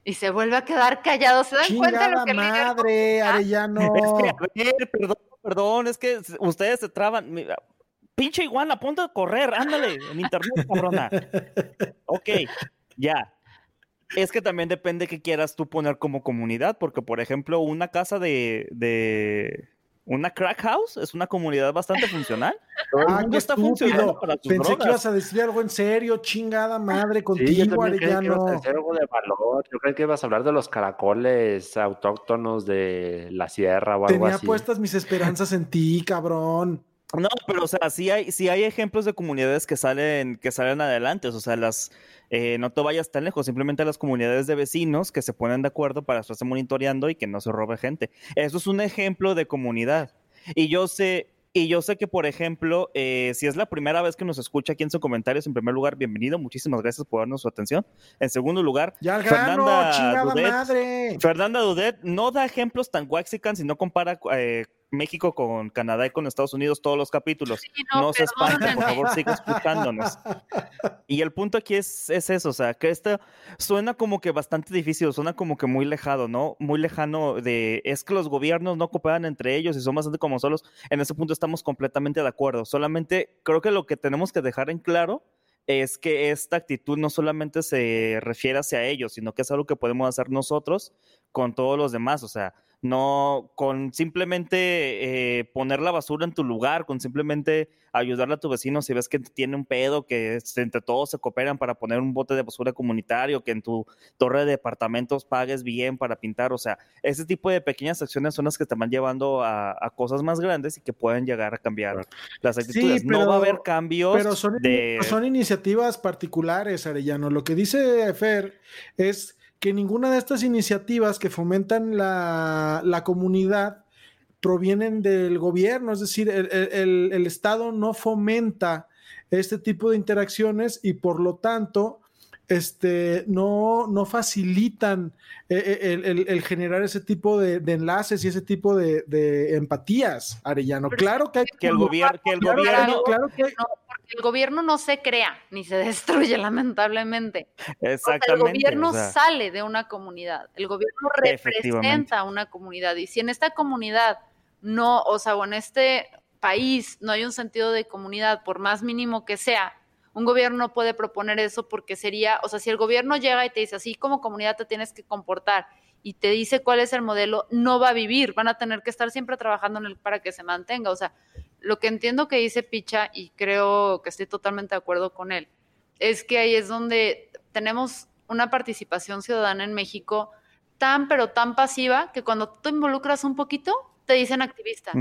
Y se vuelve a quedar callado. ¿Se dan cuenta de lo que madre, Arellano. Es que, perdón, perdón, es que ustedes se traban. pinche iguana, a punto de correr, ándale, en internet, cabrona. Ok, ya. Es que también depende qué quieras tú poner como comunidad, porque por ejemplo, una casa de, de una crack house es una comunidad bastante funcional. ah, qué está funcionando para Pensé que ibas a decir algo en serio, chingada madre, contigo, sí, yo Arellano. Que algo de valor. Yo creo que ibas a hablar de los caracoles autóctonos de la sierra o algo así. Tenía puestas mis esperanzas en ti, cabrón. No, pero o sea, sí hay, sí hay ejemplos de comunidades que salen, que salen adelante. O sea, las, eh, no te vayas tan lejos, simplemente las comunidades de vecinos que se ponen de acuerdo para estarse monitoreando y que no se robe gente. Eso es un ejemplo de comunidad. Y yo sé, y yo sé que, por ejemplo, eh, si es la primera vez que nos escucha aquí en sus comentarios, en primer lugar, bienvenido, muchísimas gracias por darnos su atención. En segundo lugar, ya Fernanda, Dudet, madre. Fernanda Dudet no da ejemplos tan waxicans y no compara eh, México con Canadá y con Estados Unidos todos los capítulos. no, se espanten, por favor, siga escuchándonos. Y el punto aquí es, es eso, o sea, que esto suena como que bastante difícil, suena como que muy lejano, ¿no? Muy lejano de, es que los gobiernos no cooperan entre ellos y son bastante como solos. En ese punto estamos completamente de acuerdo. Solamente creo que lo que tenemos que dejar en claro es que esta actitud no solamente se refiere hacia ellos, sino que es algo que podemos hacer nosotros con todos los demás. O sea, no con simplemente eh, poner la basura en tu lugar, con simplemente ayudarle a tu vecino si ves que tiene un pedo, que entre todos se cooperan para poner un bote de basura comunitario, que en tu torre de departamentos pagues bien para pintar, o sea, ese tipo de pequeñas acciones son las que te van llevando a, cosas más grandes y que pueden llegar a cambiar las actitudes. no va a haber cambios. Pero son, son iniciativas particulares, Arellano. Lo que dice Fer es que ninguna de estas iniciativas que fomentan la, comunidad provienen del gobierno, es decir, el, Estado no fomenta este tipo de interacciones y por lo tanto este, no, no facilitan eh, eh, el, generar ese tipo de, enlaces y ese tipo de, empatías, Arellano. Claro que hay que el gobierno, que el gobierno, claro que el gobierno no se crea ni se destruye, lamentablemente. Exactamente. el gobierno sale de una comunidad, el gobierno representa a una comunidad. Y si en esta comunidad no, o sea, o en este país no hay un sentido de comunidad, por más mínimo que sea, un gobierno no puede proponer eso porque sería, o sea, si el gobierno llega y te dice así como comunidad te tienes que comportar y te dice cuál es el modelo, no va a vivir, van a tener que estar siempre trabajando en el para que se mantenga. O sea, lo que entiendo que dice Picha y creo que estoy totalmente de acuerdo con él, es que ahí es donde tenemos una participación ciudadana en México tan pero tan pasiva que cuando tú involucras un poquito te dicen activista.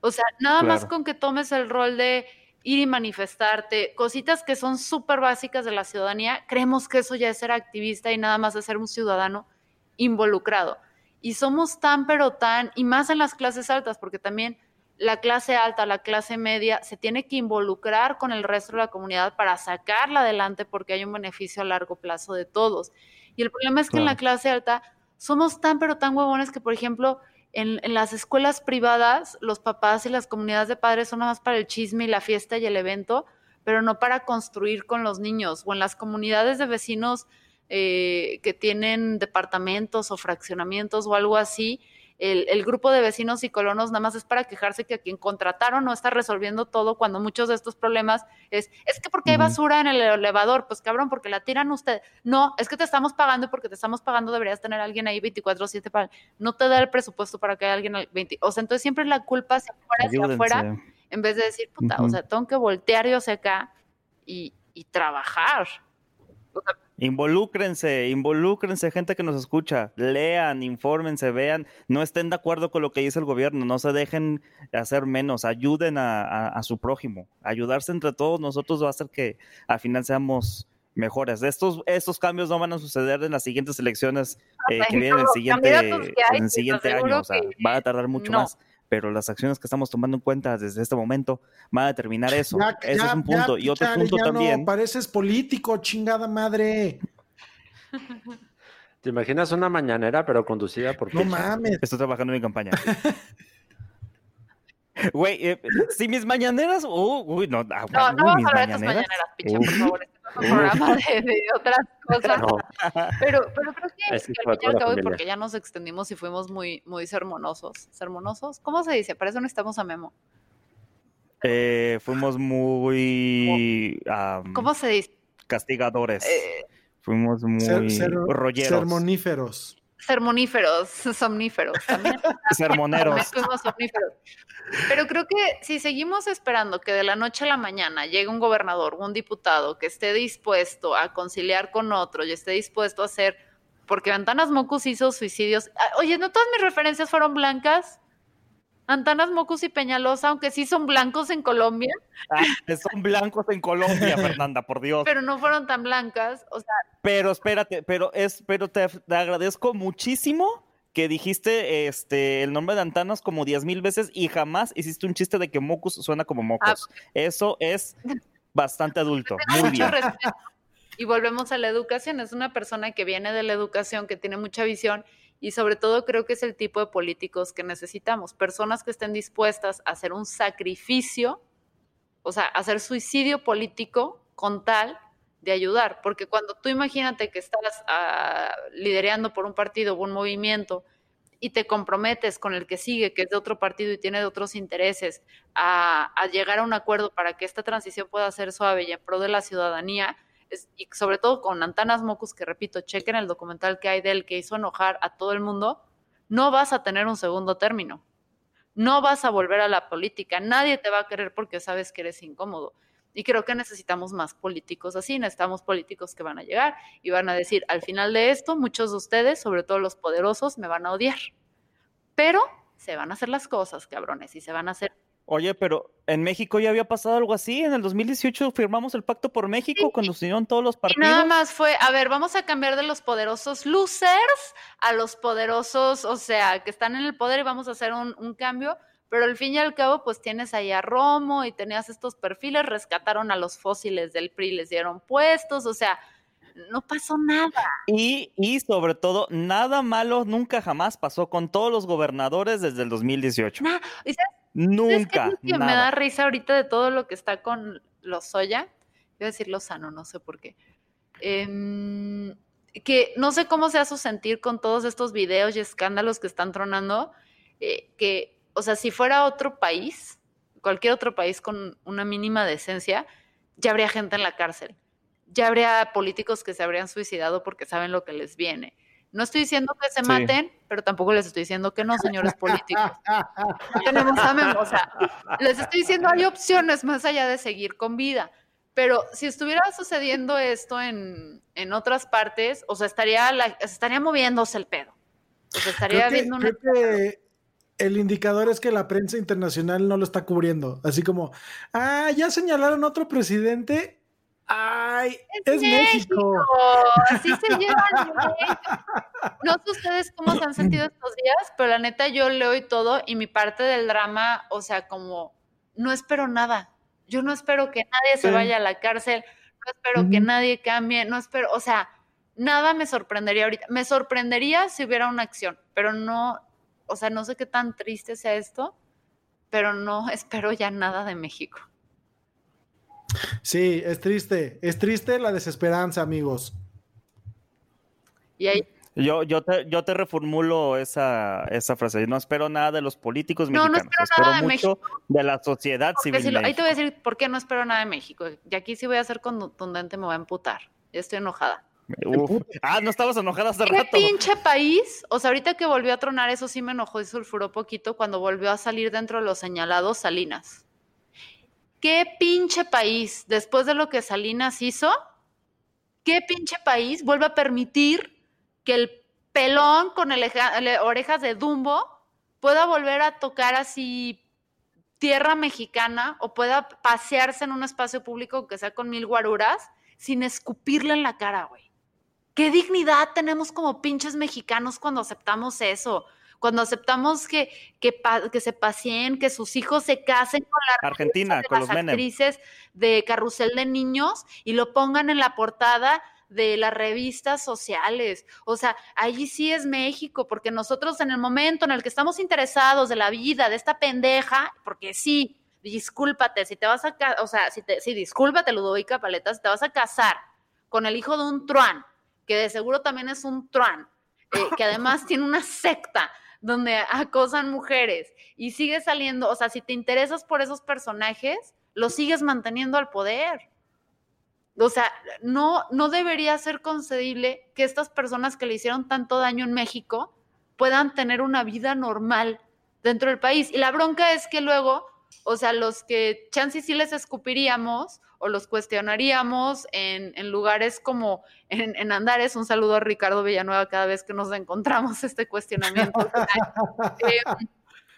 O sea, nada más con que tomes el rol de ir y manifestarte, cositas que son súper básicas de la ciudadanía, creemos que eso ya es ser activista y nada más es ser un ciudadano involucrado. Y somos tan, pero tan, y más en las clases altas, porque también la clase alta, la clase media, se tiene que involucrar con el resto de la comunidad para sacarla adelante porque hay un beneficio a largo plazo de todos. Y el problema es que en la clase alta somos tan, pero tan huevones que, por ejemplo, en, las escuelas privadas, los papás y las comunidades de padres son nada más para el chisme y la fiesta y el evento, pero no para construir con los niños. O en las comunidades de vecinos eh, que tienen departamentos o fraccionamientos o algo así, el, el, grupo de vecinos y colonos nada más es para quejarse que a quien contrataron no está resolviendo todo cuando muchos de estos problemas es, es que porque hay basura en el elevador, pues cabrón, porque la tiran usted. No, es que te estamos pagando y porque te estamos pagando deberías tener a alguien ahí 24/7 para, no te da el presupuesto para que haya alguien al 20, o sea, entonces siempre la culpa hacia afuera, hacia afuera, en vez de decir, puta, o sea, tengo que voltear yo hacia acá y, y trabajar. O sea, Involúcrense, involúcrense, gente que nos escucha, lean, infórmense, vean, no estén de acuerdo con lo que dice el gobierno, no se dejen hacer menos, ayuden a, a, a su prójimo, ayudarse entre todos nosotros va a hacer que al final seamos mejores. Estos, estos cambios no van a suceder en las siguientes elecciones eh, que vienen el siguiente, en el siguiente año, o sea, va a tardar mucho no. más pero las acciones que estamos tomando en cuenta desde este momento van a determinar eso. Ya, Ese ya, es un punto. ya, y otro punto ya también. No, pareces político, chingada madre. ¿Te imaginas una mañanera, pero conducida por No mames. Estoy trabajando en mi campaña. Güey, eh, si mis mañaneras. uh, uy, no, ah, No, no uy, vamos mis a hablar de tus mañaneras. mañaneras, picha, por favor. Programa de, de otras cosas. No, Pero, pero creo que, Es que al fin y al cabo, porque ya nos extendimos y fuimos muy, muy sermonosos. ¿Sermonosos? ¿Cómo se dice? Para eso necesitamos a Memo. Eh, fuimos muy ¿Cómo se dice? castigadores. Eh, fuimos muy Ser- ser- rolleros. sermoníferos. Sermoníferos, somníferos también. sermoneros. También fuimos somníferos. Pero creo que si seguimos esperando que de la noche a la mañana llegue un gobernador o un diputado que esté dispuesto a conciliar con otro y esté dispuesto a hacer, porque Antanas Mocus hizo suicidios. Ah, Oye, ¿no todas mis referencias fueron blancas? Antanas Mocus y Peñalosa, aunque sí son blancos en Colombia, Ah, son blancos en Colombia, Fernanda, por Dios. pero no fueron tan blancas. O sea, Pero espérate, pero es, pero te, te agradezco muchísimo que dijiste este el nombre de Antanas como diez mil veces y jamás hiciste un chiste de que Mocus suena como Mocos. Eso es bastante adulto. Muy mucho bien. respeto. Y volvemos a la educación. Es una persona que viene de la educación, que tiene mucha visión y sobre todo creo que es el tipo de políticos que necesitamos. Personas que estén dispuestas a hacer un sacrificio, o sea, hacer suicidio político con tal de ayudar. Porque cuando tú imagínate que estás ah, liderando por un partido o un movimiento y te comprometes con el que sigue, que es de otro partido y tiene otros intereses, a, a llegar a un acuerdo para que esta transición pueda ser suave y en pro de la ciudadanía, y sobre todo con Antanas Mocus, que repito, chequen el documental que hay de él que hizo enojar a todo el mundo, no vas a tener un segundo término. No vas a volver a la política. Nadie te va a querer porque sabes que eres incómodo. Y creo que necesitamos más políticos así, necesitamos políticos que van a llegar y van a decir, al final de esto, muchos de ustedes, sobre todo los poderosos, me van a odiar. Pero se van a hacer las cosas, cabrones, y se van a hacer Oye, pero en México ya había pasado algo así. En el 2018 firmamos el Pacto por México cuando se unieron todos los Y partidos. nada más fue, a ver, vamos a cambiar de los poderosos losers a los poderosos, o sea, que están en el poder y vamos a hacer un, un cambio, pero al fin y al cabo, pues tienes ahí a Romo y tenías estos perfiles, rescataron a los fósiles del PRI, les dieron puestos, o sea, no pasó nada. Y, y sobre todo, nada malo nunca jamás pasó con todos los gobernadores desde el 2018. Nada. ¿Y sabes Nunca. es que me nada. da risa ahorita de todo lo que está con los soya? Voy a decir Lozano, no sé por qué. Em, que no sé cómo sea su sentir con todos estos videos y escándalos que están tronando, eh, que, o sea, si fuera otro país, cualquier otro país con una mínima decencia, ya habría gente en la cárcel, ya habría políticos que se habrían suicidado porque saben lo que les viene. No estoy diciendo que se Sí. maten, pero tampoco les estoy diciendo que no, señores políticos. No tenemos a Memo, o sea, les estoy diciendo hay opciones más allá de seguir con vida. Pero si estuviera sucediendo esto en, en otras partes, o sea, estaría, la- estaría moviéndose el pedo. O sea, estaría Creo que, viendo una... creo que el indicador es que la prensa internacional no lo está cubriendo. Así como, ah, ya señalaron otro presidente. Ay, es, México. Así se llevan. No sé ustedes cómo se han sentido estos días, pero la neta yo leo y todo y mi parte del drama, o sea, como no espero nada. Yo no espero que nadie se Sí. vaya a la cárcel, no espero que nadie cambie, no espero, o sea, nada me sorprendería ahorita. Me sorprendería si hubiera una acción, pero no, o sea, no sé qué tan triste sea esto, pero no espero ya nada de México. Sí, es triste. Es triste la desesperanza, amigos. Y ahí Yo, yo, te, yo te reformulo esa, esa frase. No espero nada de los políticos No, no mexicanos. espero nada de mucho de la sociedad Porque civil. si lo- ahí te voy a México. decir por qué no espero nada de México. Y aquí sí voy a ser contundente, me voy a emputar. Ya estoy enojada. Uf. Ah, no estabas enojada hace ¿Qué rato. pinche país? O sea, ahorita que volvió a tronar, eso sí me enojó y sulfuró poquito cuando volvió a salir dentro de los señalados Salinas. ¿Qué pinche país, después de lo que Salinas hizo, qué pinche país vuelve a permitir que el pelón con orejas de Dumbo pueda volver a tocar así tierra mexicana o pueda pasearse en un espacio público que sea con mil guaruras sin escupirle en la cara, güey? ¿Qué dignidad tenemos como pinches mexicanos cuando aceptamos eso? Cuando aceptamos que, que, se paseen, que sus hijos se casen con la Argentina, de con las los Menem. actrices de Carrusel de Niños y lo pongan en la portada de las revistas sociales. O sea, allí sí es México, porque nosotros en el momento en el que estamos interesados de la vida de esta pendeja, porque sí, discúlpate, si te vas a, ca- o sea, si te, sí, discúlpate, Ludovica Paleta, si te vas a casar con el hijo de un truán, que de seguro también es un truán, eh, que además tiene una secta donde acosan mujeres y sigue saliendo, o sea, si te interesas por esos personajes, los sigues manteniendo al poder. O sea, no, no debería ser concedible que estas personas que le hicieron tanto daño en México puedan tener una vida normal dentro del país. Y la bronca es que luego, o sea, los que chances sí les escupiríamos o los cuestionaríamos en, en lugares como en, en Andares, un saludo a Ricardo Villanueva cada vez que nos encontramos este cuestionamiento. Eh,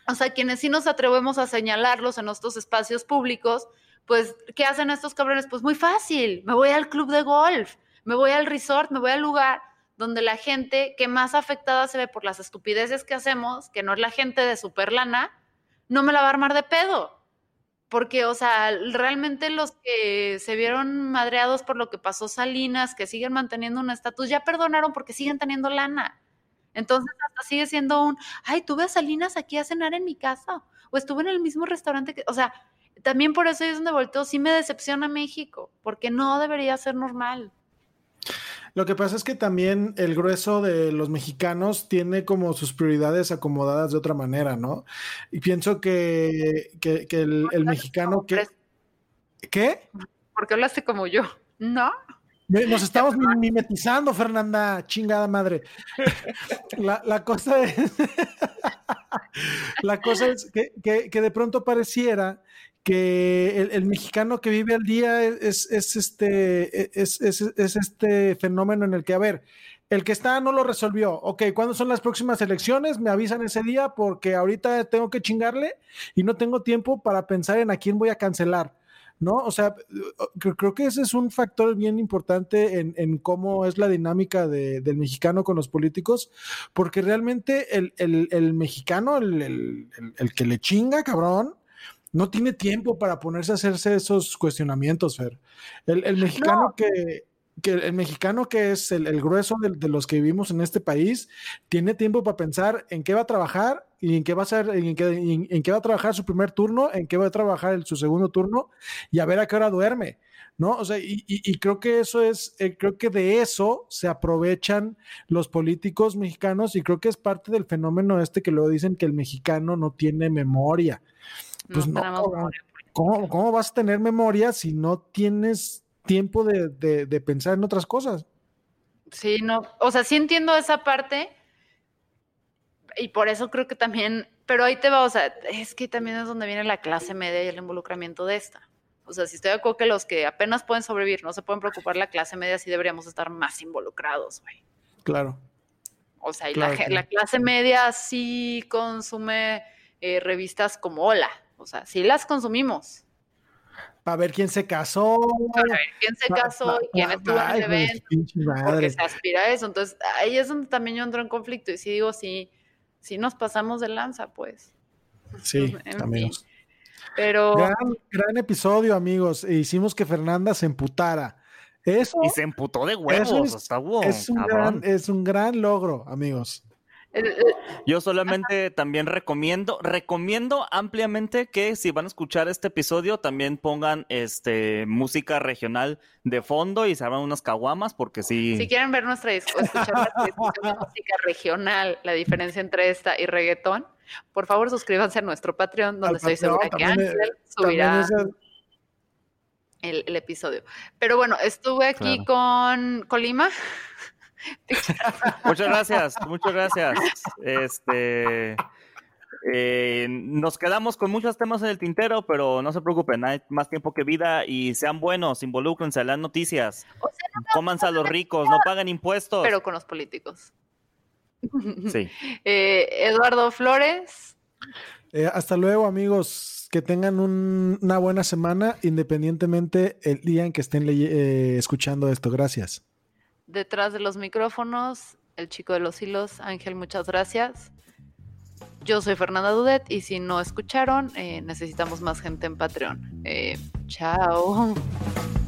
o sea, quienes sí nos atrevemos a señalarlos en estos espacios públicos, pues, ¿qué hacen estos cabrones? Pues muy fácil, me voy al club de golf, me voy al resort, me voy al lugar donde la gente que más afectada se ve por las estupideces que hacemos, que no es la gente de superlana, no me la va a armar de pedo. Porque, o sea, realmente los que se vieron madreados por lo que pasó Salinas, que siguen manteniendo un estatus, ya perdonaron porque siguen teniendo lana. Entonces, hasta sigue siendo un, ay, tuve a Salinas aquí a cenar en mi casa, o estuve en el mismo restaurante que, o sea, también por eso es donde volteo, sí me decepciona México, porque no debería ser normal. Lo que pasa es que también el grueso de los mexicanos tiene como sus prioridades acomodadas de otra manera, ¿no? Y pienso que, que, que el, el mexicano que... ¿Qué? ¿Por qué hablaste como yo? ¿No? Nos estamos mi- mimetizando, Fernanda, chingada madre. La, la cosa es, la cosa es que, que- que de pronto pareciera que el, mexicano que vive al día es, es este, es, es- es este fenómeno en el que, a ver, el que está no lo resolvió. Ok, ¿cuándo son las próximas elecciones? Me avisan ese día porque ahorita tengo que chingarle y no tengo tiempo para pensar en a quién voy a cancelar. ¿no? O sea, creo, que ese es un factor bien importante en, en cómo es la dinámica de- del mexicano con los políticos, porque realmente el, el- el mexicano, el que le chinga, cabrón, no tiene tiempo para ponerse a hacerse esos cuestionamientos, Fer. El, el mexicano que, que el mexicano que es el, el grueso de, de los que vivimos en este país, tiene tiempo para pensar en qué va a trabajar y en qué va a ser, en qué, en- en qué va a trabajar su primer turno, en qué va a trabajar el- su segundo turno y a ver a qué hora duerme, ¿no? O sea, y, y- y creo que eso es, eh, creo que de eso se aprovechan los políticos mexicanos y creo que es parte del fenómeno este que luego dicen que el mexicano no tiene memoria. Pues no, memoria. ¿Cómo, cómo vas a tener memoria si no tienes tiempo de, de- de pensar en otras cosas? Sí, no, o sea, sí entiendo esa parte y por eso creo que también, pero ahí te va, o sea, es que también es donde viene la clase media y el involucramiento de esta. O sea, si estoy de acuerdo que los que apenas pueden sobrevivir no se pueden preocupar, la clase media sí deberíamos estar más involucrados, güey. Claro. O sea, y Claro, la, ge- claro. la clase media sí consume eh, revistas como Hola, o sea, sí las consumimos. Para ver quién se casó. Para ver quién se casó pa- y quién pa- estuvo en el evento. porque se aspira a eso. Entonces, ahí es donde también yo entro en conflicto. Y sí digo, sí, sí nos pasamos de lanza, pues. Sí, en amigos. Pero Gran, gran episodio, amigos. E hicimos que Fernanda se emputara. Eso Y se emputó de huevos. es- está hubo, es, un gran, es un gran logro, amigos. El- el- Yo solamente también recomiendo, recomiendo ampliamente que si van a escuchar este episodio también pongan este música regional de fondo y se abran unas caguamas porque sí. Si quieren ver nuestra discusión, escuchar nuestra discusión de música regional, la diferencia entre esta y reggaetón, por favor suscríbanse a nuestro Patreon, donde Al estoy segura que Ángel subirá el episodio. Pero bueno, estuve aquí con Colima. Muchas gracias, muchas gracias. Este eh, nos quedamos con muchos temas en el tintero, pero no se preocupen, hay más tiempo que vida y sean buenos, involúcrense, lean noticias, O sea, cómanse a los ricos, no pagan impuestos. pero con los políticos. Sí. Eh, Eduardo Flores, Eh, hasta luego, amigos. Que tengan un- una buena semana, independientemente el día en que estén eh, escuchando esto. Gracias. Detrás de los micrófonos, el chico de los hilos, Ángel, muchas gracias. Yo soy Fernanda Dudet y si no escucharon, eh, necesitamos más gente en Patreon. Eh, chao.